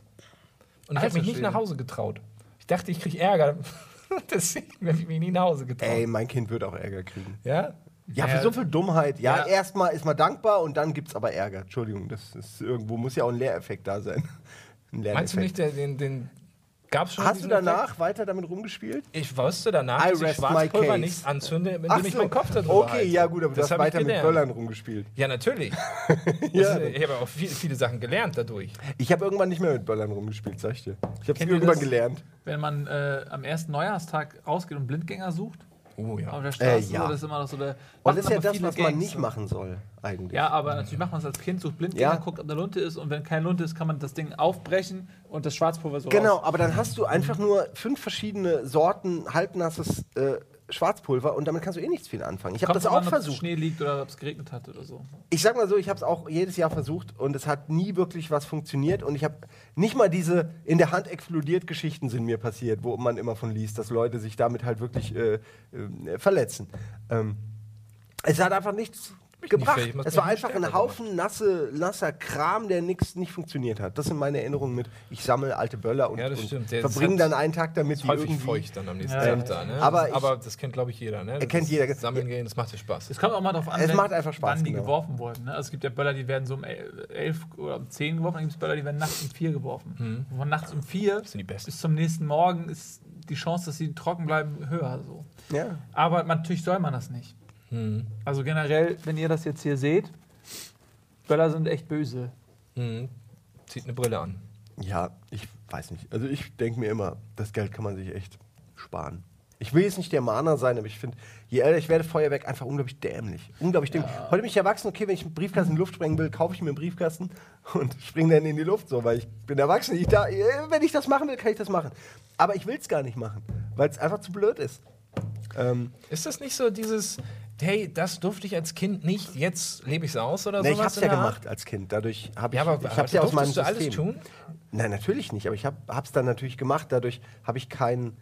A: Und ich
B: Alter
A: habe mich nicht nach Hause getraut. Ich dachte, ich kriege Ärger. (laughs) Deswegen habe ich mich nie nach Hause getraut.
C: Ey, mein Kind wird auch Ärger kriegen.
A: Ja?
C: Ja,
B: Ja.
C: für so viel Dummheit. Ja,
B: Ja.
C: erstmal ist man dankbar und dann gibt es aber Ärger. Entschuldigung, das ist irgendwo muss ja auch ein Lehreffekt da sein. (laughs) Ein
A: Meinst du nicht, der, den, den gab es schon?
C: Hast du danach
A: Effekt?
C: weiter damit rumgespielt?
A: Ich wusste danach,
C: I
A: dass ich Schwarzpulver nicht anzünde, indem
C: Ach
A: ich
C: so.
A: meinen Kopf darüber
C: Okay,
A: halte.
C: ja gut, aber du
A: Das
C: hast
A: hab ich
C: weiter mit. Böllern rumgespielt.
A: Ja, natürlich. (laughs)
C: Ja.
A: Ich habe auch viel, viele Sachen gelernt dadurch.
C: Ich habe irgendwann nicht mehr mit Böllern rumgespielt, sag ich dir. Ich habe es irgendwann
B: das?
C: gelernt.
B: Wenn man äh, am ersten Neujahrstag rausgeht und Blindgänger sucht,
A: Oh
B: auf
A: ja.
B: der Straße,
C: Äh, ja.
B: ist immer noch so der.
C: Und das ist ja
B: aber
C: das, was man
B: Gangs
C: nicht
B: so.
C: machen soll, eigentlich.
B: Ja, aber natürlich macht man es als Kind, sucht Blindgänger,
C: Ja.
B: guckt, ob da Lunte ist und wenn keine Lunte ist, kann man das Ding aufbrechen und das Schwarzpulver so
C: Genau,
B: raus.
C: aber dann hast du einfach nur fünf verschiedene Sorten halbnasses äh, Schwarzpulver und damit kannst du eh nichts viel anfangen. Ich habe das auch
B: an,
C: versucht.
B: Schnee liegt oder ob es geregnet hat oder so.
C: Ich sag mal so, ich habe es auch jedes Jahr versucht und es hat nie wirklich was funktioniert und ich habe nicht mal diese in der Hand explodiert Geschichten sind mir passiert, wo man immer von liest, dass Leute sich damit halt wirklich äh, äh, verletzen. Ähm, es hat einfach nichts
A: nicht
C: gebracht.
A: fähig,
C: Es war einfach ein Haufen nasse, nasser Kram, der nix, nicht funktioniert hat. Das sind meine Erinnerungen mit, ich sammle alte Böller und,
A: Ja,
C: und verbringe dann einen Tag damit, die
A: Häufig
C: irgendwie
A: feucht dann am nächsten
B: Ja,
A: Tag
B: ja,
A: da. Ne?
C: Aber
A: aber das kennt, glaube ich, jeder. Ne? Das
C: kennt
A: ist-
C: jeder.
A: Sammeln gehen, das macht dir Spaß.
B: Es kommt auch mal darauf an,
C: Es macht einfach Spaß,
B: wann die
C: genau.
B: geworfen wurden. Ne? Also es gibt ja Böller, die werden so um el- elf oder um zehn geworfen, dann gibt es Böller, die werden nachts um vier geworfen. Und von nachts um vier
A: sind die besten.
B: bis zum nächsten Morgen ist die Chance, dass sie trocken bleiben, höher. So.
C: Ja.
B: Aber natürlich soll man das nicht. Also generell, wenn ihr das jetzt hier seht, Böller sind echt böse.
A: Mhm. Zieht eine Brille an.
C: Ja, ich weiß nicht. Also ich denke mir immer, das Geld kann man sich echt sparen. Ich will jetzt nicht der Mahner sein, aber ich finde, je älter ich werde, Feuerwerk einfach unglaublich dämlich. Unglaublich dämlich. Heute bin ich erwachsen, okay, wenn ich einen Briefkasten in die Luft sprengen will, kaufe ich mir einen Briefkasten und (laughs) springe dann in die Luft, so, weil ich bin erwachsen. Ich da, äh, wenn ich das machen will, kann ich das machen. Aber ich will es gar nicht machen, weil es einfach zu blöd ist. Ähm,
A: Ist das nicht so dieses, hey, das durfte ich als Kind nicht, jetzt lebe ich es aus oder
C: nee, ich hab's
A: in
C: ja
A: Art?
C: gemacht als Kind. Dadurch habe ich,
A: Ja, aber
C: ich hab's ja aus meinem
A: du alles
C: System.
A: tun?
C: Nein, natürlich nicht. Aber ich habe es dann natürlich gemacht. Dadurch habe ich kein,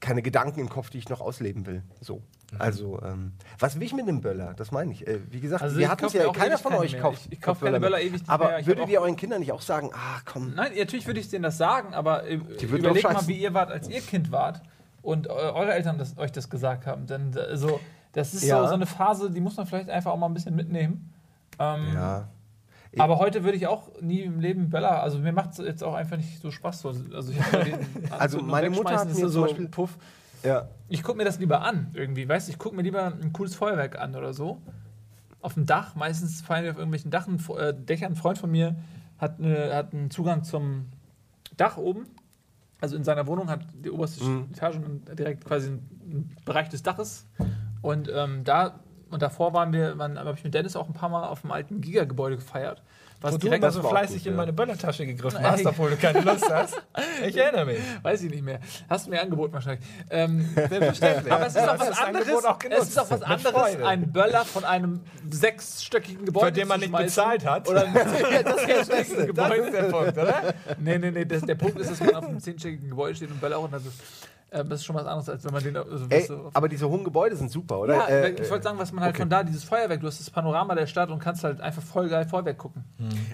C: keine Gedanken im Kopf, die ich noch ausleben will. So.
A: Mhm.
C: Also, ähm, was will ich mit einem Böller? Das meine ich. Äh, wie gesagt,
B: Also
C: wir hatten es ja, keiner von euch kauft.
B: Ich- ich kauf keine Böller ewig nicht
C: Aber
B: mehr.
C: Würdet ihr euren Kindern nicht auch sagen, ah, komm,
B: Nein, natürlich würde ich denen das sagen, aber äh, überlegt mal, wie ihr wart, als ihr Kind wart und eure Eltern das, euch das gesagt haben. Denn äh, so, das ist
C: Ja.
B: so, so eine Phase, die muss man vielleicht einfach auch mal ein bisschen mitnehmen. Ähm,
C: ja.
B: Aber heute würde ich auch nie im Leben Böller, also mir macht es jetzt auch einfach nicht so Spaß. So. Also, ich (laughs)
C: Also meine Mutter hat mir
B: so
C: Beispiel-
B: Puff.
C: ja.
B: Ich gucke mir das lieber an, irgendwie. Weißt du, ich gucke mir lieber ein cooles Feuerwerk an oder so. Auf dem Dach, meistens fallen wir auf irgendwelchen Dachen, äh, Dächern. Ein Freund von mir hat, eine, hat einen Zugang zum Dach oben. Also in seiner Wohnung hat die oberste
C: Mhm.
B: Etage direkt quasi einen Bereich des Daches. Und ähm, da und davor waren wir, habe ich mit Dennis auch ein paar Mal auf dem alten Giga-Gebäude gefeiert. Was
A: Wo du immer so
C: auch
A: fleißig
C: gut,
A: in
C: ja.
A: meine Böllertasche gegriffen hast, obwohl du keine Lust hast. (laughs) Ich erinnere mich.
B: Weiß ich nicht mehr. Hast du mir angeboten wahrscheinlich. Ähm, selbstverständlich. (laughs) Aber es ist auch was
A: das
B: anderes.
A: Auch.
B: Es ist auch was anderes, einen Böller von einem sechsstöckigen Gebäude
A: Für den man nicht bezahlt hat.
B: Oder ein (laughs)
A: Das
B: Gebäude.
A: ist der Punkt, oder?
B: Nee, nee, nee. Das, der Punkt ist, dass man auf einem zehnstöckigen Gebäude steht und Böller runter. Das, ähm, das ist schon was anderes, als wenn man den. Also,
C: Ey,
B: so,
C: aber diese hohen Gebäude sind super, oder?
B: ja,
C: Äh,
B: ich wollte sagen, was man halt
C: okay.
B: von da, dieses Feuerwerk, du hast das Panorama der Stadt und kannst halt einfach voll geil Feuerwerk gucken.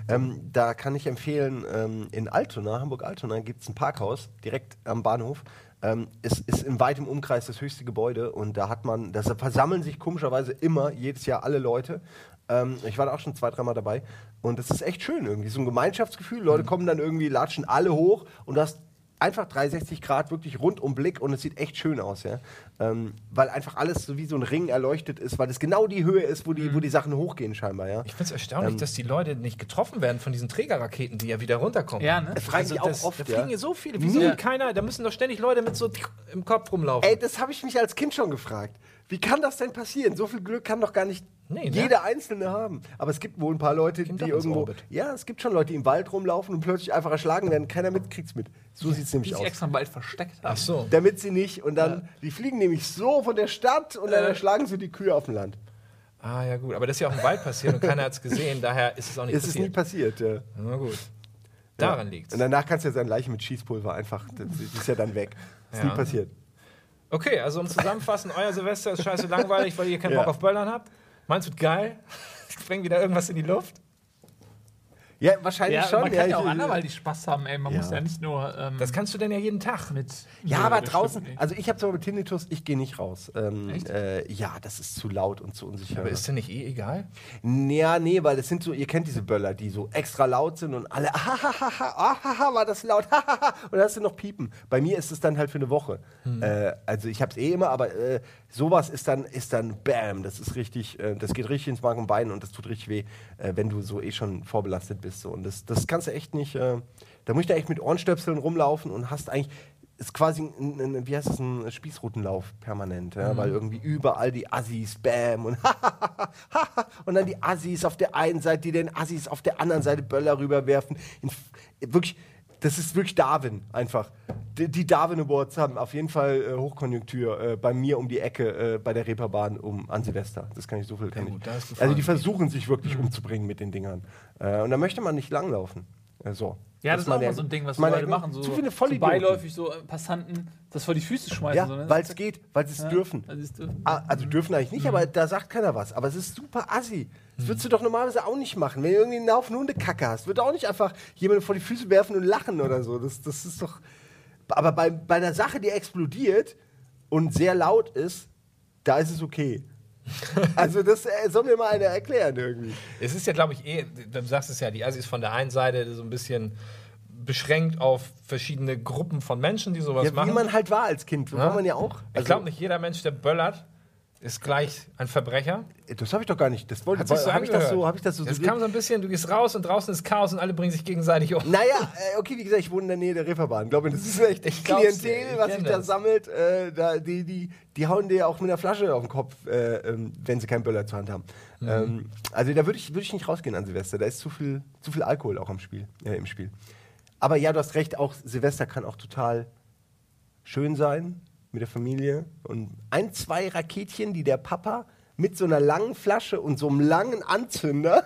C: Ähm, da kann ich empfehlen, ähm, in Altona, Hamburg-Altona, gibt es ein Parkhaus direkt am Bahnhof. Ähm, es ist in weitem Umkreis das höchste Gebäude und da hat man, da versammeln sich komischerweise immer jedes Jahr alle Leute. Ähm, ich war da auch schon zwei, dreimal dabei und das ist echt schön irgendwie. So ein Gemeinschaftsgefühl. Leute kommen dann irgendwie, latschen alle hoch und du hast einfach 360 Grad wirklich rundum Blick und es sieht echt schön aus, ja. Ähm, weil einfach alles so wie so ein Ring erleuchtet ist, weil es genau die Höhe ist, wo die, wo die Sachen hochgehen scheinbar, ja.
A: Ich finde es erstaunlich,
C: Ähm.
A: dass die Leute nicht getroffen werden von diesen Trägerraketen, die ja wieder runterkommen.
B: Ja, ne?
C: Das frage ich auch
A: das,
C: oft,
A: Da
C: ja.
A: fliegen hier so viele. Wieso
B: Ja.
A: keiner? Da müssen doch ständig Leute mit so im Kopf rumlaufen.
C: Ey, das habe ich mich als Kind schon gefragt. Wie kann das denn passieren? So viel Glück kann doch gar nicht
A: Nee, ne?
C: jeder Einzelne haben. Aber es gibt wohl ein paar Leute,
A: Kommt
C: die irgendwo.
A: Orbit.
C: Ja, es gibt schon Leute, die im Wald rumlaufen und plötzlich einfach erschlagen werden. Keiner mit kriegt's mit. So sieht's
B: Die
C: nämlich
B: sich
C: aus.
B: extra im Wald versteckt haben.
A: Ach so.
C: Damit sie nicht und dann, die fliegen nämlich so von der Stadt und dann
B: Äh.
C: erschlagen sie die Kühe auf dem Land.
A: Ah, ja, gut. Aber das ist ja auch im Wald passiert und keiner hat es gesehen. Daher ist es auch nicht
C: Es ist nie
A: passiert.
C: passiert. Ja.
A: Na gut. Daran
C: ja.
A: liegt's.
C: Und danach kannst du ja seine Leiche mit Schießpulver einfach, das- die ist ja dann weg. Ist
A: Ja.
C: nie passiert.
A: Okay, also um zusammenfassen, euer Silvester ist scheiße langweilig, weil ihr keinen
C: Ja.
A: Bock auf Böllern habt. Meins wird geil. (laughs) Sprengen wieder irgendwas in die Luft.
C: Ja, wahrscheinlich
B: Ja,
C: schon.
B: man kann ja,
C: ich-
B: auch anderweitig Spaß haben, ey. Man
C: Ja.
B: muss ja nicht nur ähm,
A: Das kannst du denn ja jeden Tag.
B: mit.
C: Ja, aber draußen, also ich habe zwar mit Tinnitus, ich gehe nicht raus. Ähm,
B: Echt?
C: äh, ja, das ist zu laut und zu unsicher.
A: Aber ist denn nicht eh egal?
C: Ja, nee, weil das sind so, ihr kennt diese Böller, die so extra laut sind und alle, ahahaha, ahaha, war das laut, und dann hast du noch Piepen. Bei mir ist es dann halt für eine Woche. Äh, also ich hab's eh immer, aber äh, sowas ist dann, ist dann bam, das ist richtig, äh, das geht richtig ins Mark und Bein und das tut richtig weh, äh, wenn du so eh schon vorbelastet bist. So. Und das, das kannst du echt nicht, äh, da musst du echt mit Ohrenstöpseln rumlaufen und hast eigentlich, ist quasi ein, ein, wie heißt das, ein Spießrutenlauf permanent, ja? weil irgendwie überall die Assis, bam und (laughs) und dann die Assis auf der einen Seite, die den Assis auf der anderen Seite Böller rüberwerfen. In, wirklich, das ist wirklich Darwin einfach. Die, die Darwin Awards haben auf jeden Fall äh, Hochkonjunktur äh, bei mir um die Ecke äh, bei der Reeperbahn um an Silvester. Das kann ich so viel kann
A: gut,
C: ich. Also die versuchen sich wirklich umzubringen mit den Dingern. Äh, und da möchte man nicht langlaufen. Äh, so.
B: Ja, das ist auch mal so ein Ding, was
C: meine-
B: Leute machen. So,
C: zu viele
B: so beiläufig so äh, Passanten das vor die Füße schmeißen.
C: Ja,
B: so, ne?
C: weil es geht, weil sie es
B: Ja,
C: dürfen.
B: dürfen.
C: Ah, Also dürfen eigentlich nicht, aber da sagt keiner was. Aber es ist super assi. Das würdest du doch normalerweise auch nicht machen. Wenn du irgendwie einen Haufen Hundekacke hast, wird auch nicht einfach jemanden vor die Füße werfen und lachen oder so. Das, das ist doch. Aber bei, bei einer Sache, die explodiert und sehr laut ist, da ist es okay. (laughs) Also das äh, soll mir mal einer erklären irgendwie.
A: Es ist ja, glaube ich, eh, du sagst es ja, die Assis von der einen Seite so ein bisschen beschränkt auf verschiedene Gruppen von Menschen, die sowas
C: Ja, wie
A: machen.
C: man halt war als Kind. So war man ja auch.
A: ich glaube nicht, jeder Mensch, der böllert, ist gleich ein Verbrecher.
C: Das habe ich doch gar nicht. Das wollte
A: so
C: habe ich das so, habe ich das so
A: Es
C: suggeriert?
A: kam so ein bisschen, du gehst raus und draußen ist Chaos und alle bringen sich gegenseitig um.
C: Naja, äh, okay, wie gesagt, ich wohne in der Nähe der Reeperbahn. Ich glaube, das ist echt
A: Ich
C: Klientel, was sich da sammelt. Äh, da, die, die, die hauen dir auch mit einer Flasche auf den Kopf, äh, ähm, wenn sie keinen Böller zur Hand haben.
A: Mhm.
C: Ähm, also da würde ich, würd ich nicht rausgehen an Silvester. Da ist zu viel, zu viel Alkohol auch am Spiel, äh, im Spiel. Aber ja, du hast recht, auch Silvester kann auch total schön sein mit der Familie. Und ein, zwei Raketchen, die der Papa mit so einer langen Flasche und so einem langen Anzünder,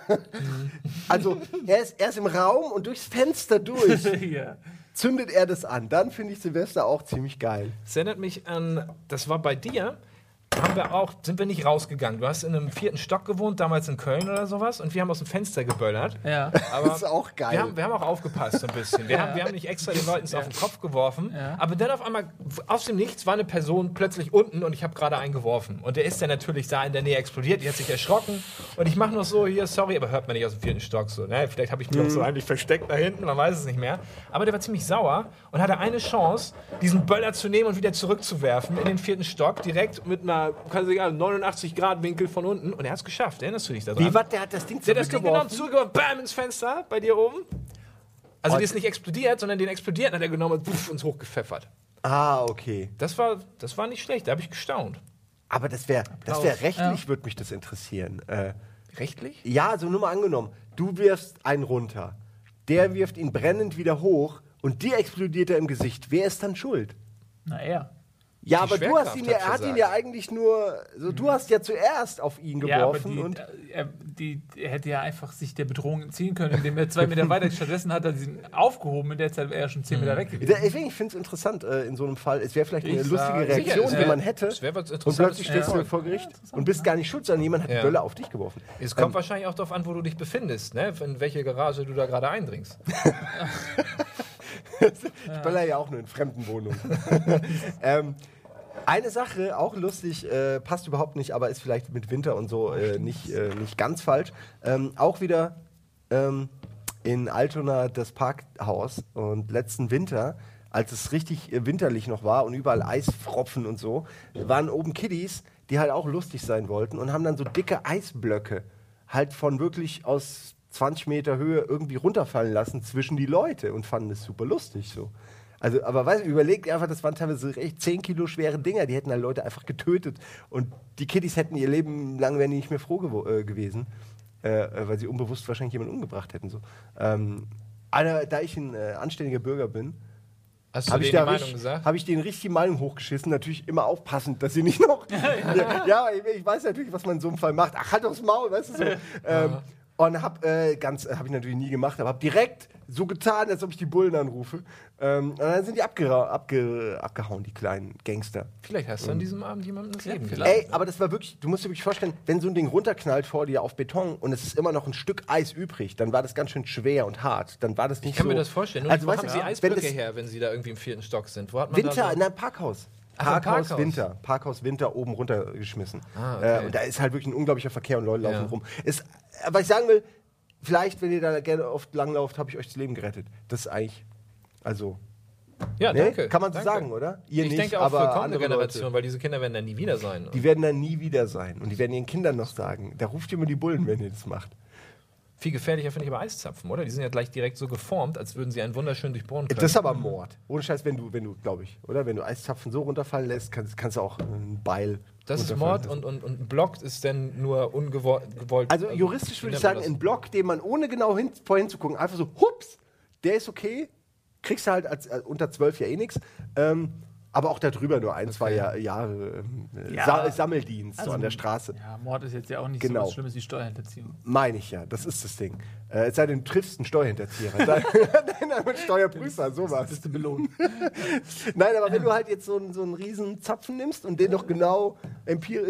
C: (laughs) also er ist, er ist im Raum und durchs Fenster durch (laughs)
B: ja.
C: zündet er das an. Dann finde ich Silvester auch ziemlich geil.
A: Es erinnert mich an, das war bei dir, haben wir auch, sind wir nicht rausgegangen. Du hast in einem vierten Stock gewohnt, damals in Köln oder sowas, und wir haben aus dem Fenster geböllert.
B: ja.
A: Aber
C: Das ist auch geil.
A: Wir haben, wir haben auch aufgepasst so ein bisschen. Wir, haben, wir haben nicht extra den Leuten es auf den Kopf geworfen,
B: Ja.
A: aber dann auf einmal, aus dem Nichts, war eine Person plötzlich unten und ich habe gerade einen geworfen. Und der ist dann natürlich da in der Nähe explodiert, die hat sich erschrocken und ich mache nur so, hier, sorry, aber hört man nicht aus dem vierten Stock so. Ne? Vielleicht habe ich mich auch so eigentlich versteckt da hinten, man weiß es nicht mehr. Aber der war ziemlich sauer und hatte eine Chance, diesen Böller zu nehmen und wieder zurückzuwerfen in den vierten Stock, direkt mit einer, kannst du sagen, 89 Grad Winkel von unten und er hat es geschafft. Erinnerst du dich daran?
C: Wie, was? Der hat das Ding
A: Der hat das Ding genommen,
C: zurückgeworfen?
A: zugeworfen, bam, ins Fenster bei dir oben. Also
C: Und-
A: die ist nicht explodiert, sondern den explodiert hat er genommen und puff, uns hochgepfeffert.
C: Ah, okay.
A: Das war, das war nicht schlecht, da habe ich gestaunt.
C: Aber das wäre das wär rechtlich, würde mich das interessieren. Äh,
A: Rechtlich?
C: ja, so nur mal angenommen, du wirfst einen runter, der wirft ihn brennend wieder hoch und dir explodiert er im Gesicht. Wer ist dann schuld?
B: Na, er.
C: Ja, aber du hast ihn ja, er hat ihn ja eigentlich nur, so, du hast ja zuerst auf ihn
B: Ja, aber
C: geworfen
B: die,
C: und
B: äh, er, die, er hätte ja einfach sich der Bedrohung entziehen können, indem er zwei Meter weiter. Stattdessen hat er diesen aufgehoben, in der Zeit wäre er schon zehn Meter weg gewesen.
C: Deswegen, ich finde es interessant äh, in so einem Fall. Es wäre vielleicht eine
B: Ich
C: lustige Reaktion,
A: Sicher,
C: die man hätte.
A: es was
C: und plötzlich stehst du vor Gericht und bist gar nicht schuld, sondern jemand hat
A: Ja.
C: die Bölle auf dich geworfen.
A: Es kommt wahrscheinlich auch darauf an, wo du dich befindest, ne? in welche Garage du da gerade eindringst. (laughs)
C: Ich böller ja auch nur in fremden Wohnungen. (laughs) ähm, eine Sache, auch lustig, äh, passt überhaupt nicht, aber ist vielleicht mit Winter und so äh, nicht, äh, nicht ganz falsch. Ähm, auch wieder ähm, in Altona das Parkhaus und letzten Winter, als es richtig äh, winterlich noch war und überall Eisfropfen und so, waren oben Kiddies, die halt auch lustig sein wollten und haben dann so dicke Eisblöcke halt von wirklich aus 20 Meter Höhe irgendwie runterfallen lassen zwischen die Leute und fanden es super lustig so. Also, aber weißt du, überleg dir einfach, das waren teilweise echt 10 Kilo schwere Dinger, die hätten halt Leute einfach getötet. Und die Kiddies hätten ihr Leben lang, wären die nicht mehr froh äh, gewesen, äh, weil sie unbewusst wahrscheinlich jemanden umgebracht hätten. So. Ähm, aber da ich ein äh, anständiger Bürger bin, habe ich, hab ich denen richtig die Meinung hochgeschissen. Natürlich immer aufpassend, dass sie nicht noch. (laughs) ja, ja ich, ich weiß natürlich, was man in so einem Fall macht. Ach, halt aufs Maul, weißt du so. ähm, Und hab äh, ganz, äh, hab ich natürlich nie gemacht, aber hab direkt so getan, als ob ich die Bullen anrufe. Ähm, und dann sind die abgera- abge abgehauen, die kleinen Gangster.
A: Vielleicht hast du an diesem Abend jemandem das Leben gelassen.
C: Ey, aber das war wirklich, du musst dir wirklich vorstellen, wenn so ein Ding runterknallt vor dir auf Beton und es ist immer noch ein Stück Eis übrig, dann war das ganz schön schwer und hart. Dann war das nicht
A: Ich kann
C: so.
A: mir das vorstellen. Nur
C: Also,
A: wo
C: weißt
A: haben
C: du,
A: Sie
C: wenn
A: Eisblöcke
C: das
A: her, wenn Sie da irgendwie im vierten Stock sind? Wo hat man
C: Winter,
A: da
C: in
A: so
C: einem Parkhaus. Parkhaus,
A: Parkhaus.
C: Winter. Parkhaus Winter oben runtergeschmissen.
A: Ah, okay.
C: äh, und da ist halt wirklich ein unglaublicher Verkehr und Leute laufen
A: Ja.
C: rum. Ist, äh, was ich sagen will, vielleicht, wenn ihr da gerne oft langlauft, habe ich euch das Leben gerettet. Das ist eigentlich, also,
A: Ja,
C: ne?
A: danke.
C: kann man so
A: danke.
C: sagen, oder? Ihr
A: ich
C: nicht,
A: denke auch
C: aber
A: für kommende Generation,
C: Leute.
A: weil diese Kinder werden dann nie wieder sein.
C: Die werden dann nie wieder sein. Und die werden ihren Kindern noch sagen, da ruft ihr mal die Bullen, wenn ihr das macht.
A: Viel gefährlicher finde ich aber Eiszapfen, oder? Die sind ja gleich direkt so geformt, als würden sie einen wunderschön durchbohren können.
C: Das ist aber Mord. Ohne Scheiß, wenn du, wenn du, glaube ich, oder? Wenn du Eiszapfen so runterfallen lässt, kannst, kannst du auch ein Beil.
A: Das ist Mord und, und, und ein Block ist dann nur ungewollt.
C: Also juristisch
A: wie
C: würde ich sagen, ein Block, den man ohne genau hin, vorhin zu gucken, einfach so, hups, der ist okay. Kriegst du halt als, äh, unter zwölf ja eh nichts. Ähm, aber auch darüber nur ein, zwei Jahr, Jahre ähm, äh,
B: Ja.
C: Sa Sammeldienst
B: Also-
C: so an der Straße.
B: Ja, Mord ist jetzt ja auch nicht
C: Genau.
B: so was Schlimmes wie Steuerhinterziehung.
C: Meine ich ja, das ist das Ding. Äh, es sei denn, du triffst einen Steuerhinterzieher. Dann (laughs) (laughs) mit Steuerprüfer, sowas.
B: Bist du belohnt. (laughs)
C: Nein, aber wenn du halt jetzt so einen, so einen riesen Zapfen nimmst und den doch genau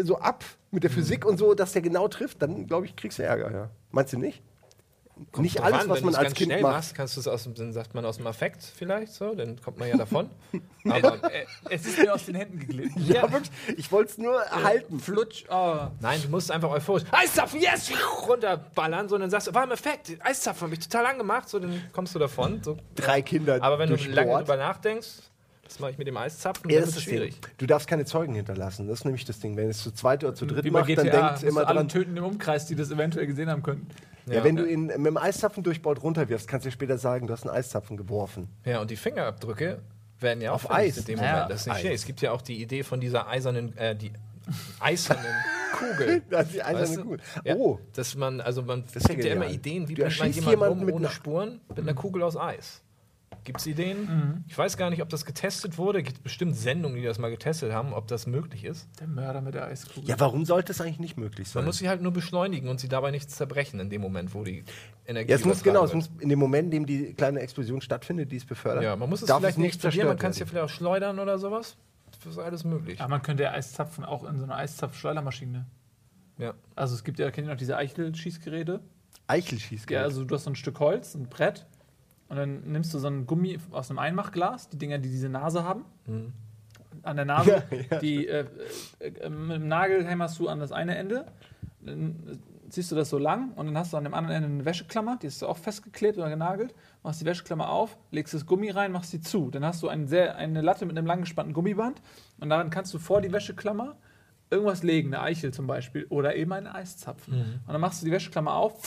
C: so ab mit der Physik und so, dass der genau trifft, dann glaube ich, kriegst du Ärger, ja. Meinst du nicht? Nicht
A: Drauf
C: alles,
A: an,
C: was
A: wenn
C: man als
A: ganz
C: Kind
A: schnell
C: macht.
A: machst, kannst du es aus dem, dann sagt man aus dem Affekt vielleicht so, dann kommt man ja (laughs) davon. Aber
B: Äh, es ist mir aus den Händen geglitten. (laughs)
C: Ja, wirklich. Ich wollte es nur erhalten.
B: Flutsch. Oh.
A: nein, du musst einfach euphorisch Eiszapfen, yes, runterballern, so und dann sagst du, war im Effekt, Eiszapfen, hab ich total angemacht, so dann kommst du davon. So.
C: Drei Kinder
A: Aber wenn du
C: durchbohrt.
A: lange drüber nachdenkst, das mache ich mit dem Eiszapfen,
C: Ja,
A: dann
C: das
A: ist
C: das Ding.
A: schwierig.
C: Du darfst keine Zeugen hinterlassen. Das ist nämlich das Ding. Wenn es zu zweit oder zu dritt
B: Wie
C: macht, dann
B: GTA.
C: denkt
B: musst
C: immer
B: du alle
C: dran.
B: töten im Umkreis, die das eventuell gesehen haben könnten.
C: Ja,
A: Ja.
C: wenn du ihn mit dem Eiszapfen durchbaut runterwirfst, kannst du später sagen, du hast einen Eiszapfen geworfen.
A: Ja, und die Fingerabdrücke werden ja auch
C: Auf Eis.
A: in dem Moment. Das ist nicht
C: Eis.
A: schlecht. Es gibt ja auch die Idee von dieser eisernen, äh, die eisernen (laughs) Kugel. (laughs)
C: Das ist die eiserne
A: Weißt du?
C: Kugel.
A: Ja,
C: Oh,
A: Dass man, also man, es
C: ist ja
A: gibt ja immer. Ideen, wie man jemanden
C: jemanden
A: um
C: mit
A: ohne
C: einer-
A: Spuren mit einer Kugel aus Eis. Gibt es Ideen?
C: Mhm.
A: Ich weiß gar nicht, ob das getestet wurde. Gibt bestimmt Sendungen, die das mal getestet haben, ob das möglich ist.
B: Der Mörder mit der Eiskugel.
C: ja, warum sollte es eigentlich nicht möglich sein?
A: Man muss sie halt nur beschleunigen und sie dabei nicht zerbrechen in dem Moment, wo die Energie
C: ja, es muss genau, es
A: wird.
C: muss in dem Moment, in dem die kleine Explosion stattfindet, die es befördert.
A: Ja, man muss es vielleicht nicht explodieren, man kann es ja vielleicht auch schleudern oder sowas. Das ist alles möglich.
B: Aber man könnte ja Eiszapfen auch in so einer Eiszapfschleudermaschine.
A: Ja.
B: Also es gibt ja, kennt ihr noch diese Eichel-Schießgeräte?
C: Eichelschießgerät.
B: Ja, also du hast so ein Stück Holz, ein Brett und dann nimmst du so ein Gummi aus einem Einmachglas, die Dinger, die diese Nase haben. An der Nase, (laughs)
C: Ja, ja.
B: die äh, äh, mit dem Nagel hämmerst du an das eine Ende. Dann ziehst du das so lang und dann hast du an dem anderen Ende eine Wäscheklammer, die ist auch festgeklebt oder genagelt. Machst die Wäscheklammer auf, legst das Gummi rein, machst sie zu. Dann hast du ein sehr, eine Latte mit einem langgespannten Gummiband und daran kannst du vor die Wäscheklammer irgendwas legen, eine Eichel zum Beispiel oder eben einen Eiszapfen. Und dann machst du die Wäscheklammer auf.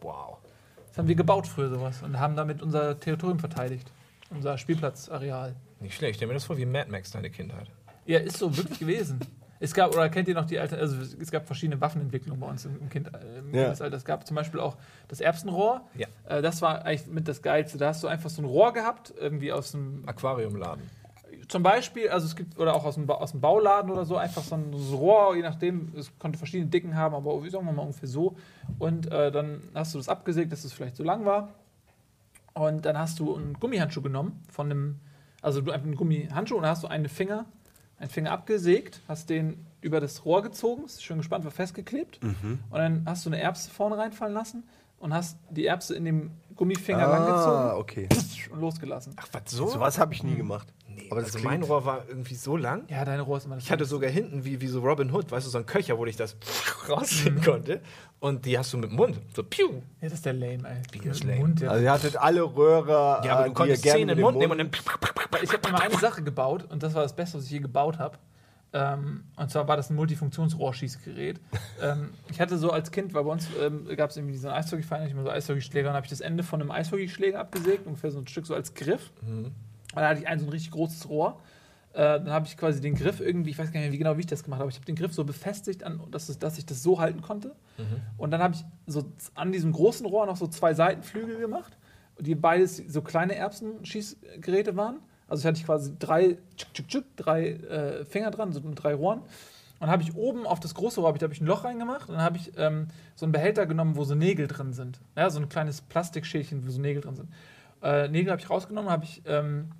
A: Wow.
B: Haben wir gebaut früher sowas und haben damit unser Territorium verteidigt. Unser Spielplatzareal.
A: Nicht schlecht. Ich stell mir das vor wie Mad Max, deine Kindheit.
B: Ja, ist so wirklich gewesen. (laughs) Es gab, oder kennt ihr noch die alte, also es gab verschiedene Waffenentwicklungen bei uns im, im, kind, äh, im
C: Ja.
B: Kindesalter. Es gab zum Beispiel auch das Erbsenrohr.
A: Ja.
B: Äh, das war eigentlich mit das Geilste. Da hast du einfach so ein Rohr gehabt, irgendwie aus dem,
A: Aquariumladen.
B: Zum Beispiel, also es gibt, oder auch aus dem, Ba- aus dem Bauladen oder so, einfach so ein, so Rohr, je nachdem, es konnte verschiedene Dicken haben, aber wie sagen wir mal ungefähr so. Und äh, dann hast du das abgesägt, dass es vielleicht so lang war. Und dann hast du einen Gummihandschuh genommen von einem, also du einen Gummihandschuh und dann hast du einen Finger, einen Finger abgesägt, hast den über das Rohr gezogen, ist schön gespannt, war festgeklebt.
C: Mhm.
B: Und dann hast du eine Erbse vorne reinfallen lassen und hast die Erbse in dem Gummifinger
C: Ah,
B: langgezogen
C: okay.
B: und losgelassen.
A: Ach, was so?
C: Sowas habe ich nie gemacht.
A: Nee,
C: Aber das
A: also mein Rohr war irgendwie so lang.
B: Ja, deine Rohr ist immer das
A: Ich hatte sogar hinten, wie, wie so Robin Hood, weißt du, so ein Köcher, wo ich das (laughs)
C: Mhm.
A: rausziehen konnte. Und die hast du mit dem Mund. So, piu.
B: Ja, das ist der lame, ey.
A: Wie das
B: dem
A: lame?
B: Mund, ja.
C: Also ihr hattet alle Röhre,
A: Ja, aber
C: äh,
A: du
C: die ihr
A: konntest
C: gerne
A: zehn in den Mund nehmen und dann.
B: ich habe mir mal eine Sache gebaut und das war das Beste, was ich je gebaut habe. Ähm, und zwar war das ein Multifunktionsrohrschießgerät. (laughs) ähm, ich hatte so als Kind, weil bei uns ähm, gab es irgendwie diesen Eishockeyverein, ich immer so Eishockeyschläger, und habe ich das Ende von einem Eishockeyschläger abgesägt, ungefähr so ein Stück so als Griff. Und dann hatte ich ein so ein richtig großes Rohr. Äh, dann habe ich quasi den Griff irgendwie, ich weiß gar nicht mehr, wie genau wie ich das gemacht habe, aber ich habe den Griff so befestigt, an, dass, es, dass ich das so halten konnte. Und dann habe ich so an diesem großen Rohr noch so zwei Seitenflügel gemacht, die beides so kleine Erbsenschießgeräte waren. Also ich hatte quasi drei, tschuk, tschuk, tschuk, drei äh, Finger dran, so mit drei Rohren. Und habe ich oben auf das große Rohr hab ich, da hab ich ein Loch reingemacht und dann habe ich ähm, so einen Behälter genommen, wo so Nägel drin sind. Ja, so ein kleines Plastikschälchen, wo so Nägel drin sind. Äh, Nägel habe ich rausgenommen, habe ich ähm, äh,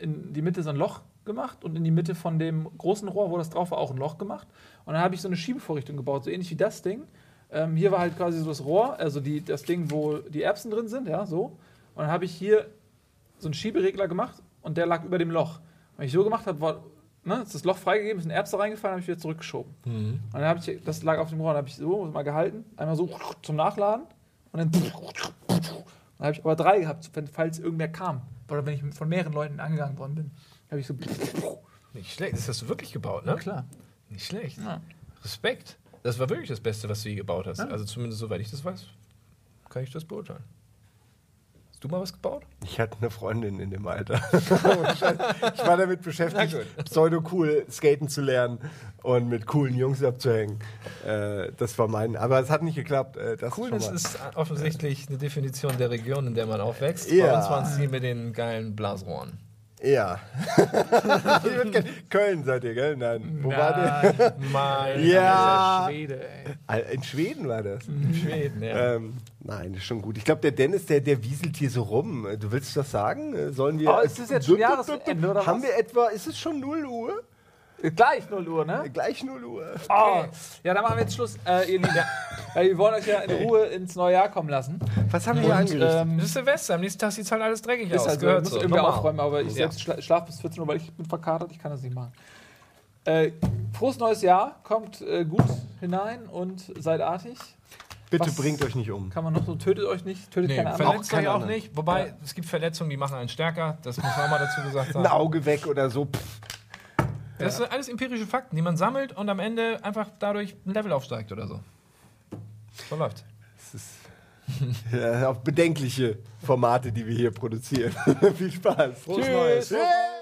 B: in die Mitte so ein Loch gemacht und in die Mitte von dem großen Rohr, wo das drauf war, auch ein Loch gemacht. Und dann habe ich so eine Schiebevorrichtung gebaut, so ähnlich wie das Ding. Ähm, hier war halt quasi so das Rohr, also die, das Ding, wo die Erbsen drin sind, ja, so. Und dann habe ich hier so einen Schieberegler gemacht und der lag über dem Loch. Wenn ich so gemacht habe, war ne, ist das Loch freigegeben, ist ein Erbse reingefallen, habe ich wieder zurückgeschoben. Und dann habe ich, das lag auf dem Rohr, dann habe ich so mal gehalten, einmal so zum Nachladen und dann, dann habe ich aber drei gehabt, falls irgendwer kam. Oder wenn ich von mehreren Leuten angegangen worden bin, habe ich so, (laughs)
A: Nicht schlecht. Das hast du wirklich gebaut, ne?
B: klar.
A: Nicht schlecht.
B: Ja.
A: Respekt. Das war wirklich das Beste, was du je gebaut hast.
B: Ja.
A: Also zumindest soweit ich das weiß, kann ich das beurteilen. Du mal was gebaut?
C: Ich hatte eine Freundin in dem Alter. (laughs) ich war damit beschäftigt, pseudo-cool skaten zu lernen und mit coolen Jungs abzuhängen. Äh, das war mein. Aber es hat nicht geklappt. Äh, das schon mal.
A: ist offensichtlich eine Definition der Region, in der man aufwächst.
C: Ja.
A: Bei uns waren es die mit den geilen Blasrohren.
C: Ja. (laughs) Köln seid ihr, gell? Nein. Wo war der?
A: Mein
C: Ja.
B: Schwede, ey.
C: In Schweden war das.
A: in Schweden, ja.
C: Ähm, nein, das ist schon gut. Ich glaube, der Dennis, der, der wieselt hier so rum. Du willst was sagen? Äh, Sollen wir.
B: Oh, ist das jetzt schon Jahresende, oder
C: Haben
B: was?
C: wir etwa. Ist es schon 0 Uhr?
B: Gleich 0 Uhr, ne?
C: Gleich 0 Uhr.
B: Oh. Ja, dann machen wir jetzt Schluss, äh, ihr Lieben. Weil wir wollen euch ja in Ruhe ins neue Jahr kommen lassen.
C: Was haben wir hier angerichtet?
B: ähm,
A: Das ist Silvester, am nächsten Tag sieht es halt alles dreckig
B: Ist
A: aus.
B: halt so,
A: Gehört
B: ich muss
A: so.
B: irgendwie
A: Normal.
B: aufräumen, aber ich
A: Ja.
B: selbst schla schlafe bis 14 Uhr, weil ich bin verkatert, ich kann das nicht machen. Äh, frohes neues Jahr, kommt äh, gut hinein und seid artig.
C: Bitte
B: was-
C: bringt euch nicht um.
B: Kann man noch so, tötet euch nicht, tötet
A: Nee,
B: keine anderen.
A: verletzt euch
C: keine
A: auch
C: anderen.
A: nicht. Wobei,
B: Ja.
A: es gibt Verletzungen, die machen einen stärker. Das muss man auch mal dazu gesagt
C: Ein
A: haben.
C: Auge weg oder so. Pff,
A: Das sind alles empirische Fakten, die man sammelt und am Ende einfach dadurch ein Level aufsteigt oder so. So läuft's.
C: Das ist (laughs) ja, auch bedenkliche Formate, die wir hier produzieren. (laughs) Viel Spaß.
A: Frohes Neues.
C: Tschüss.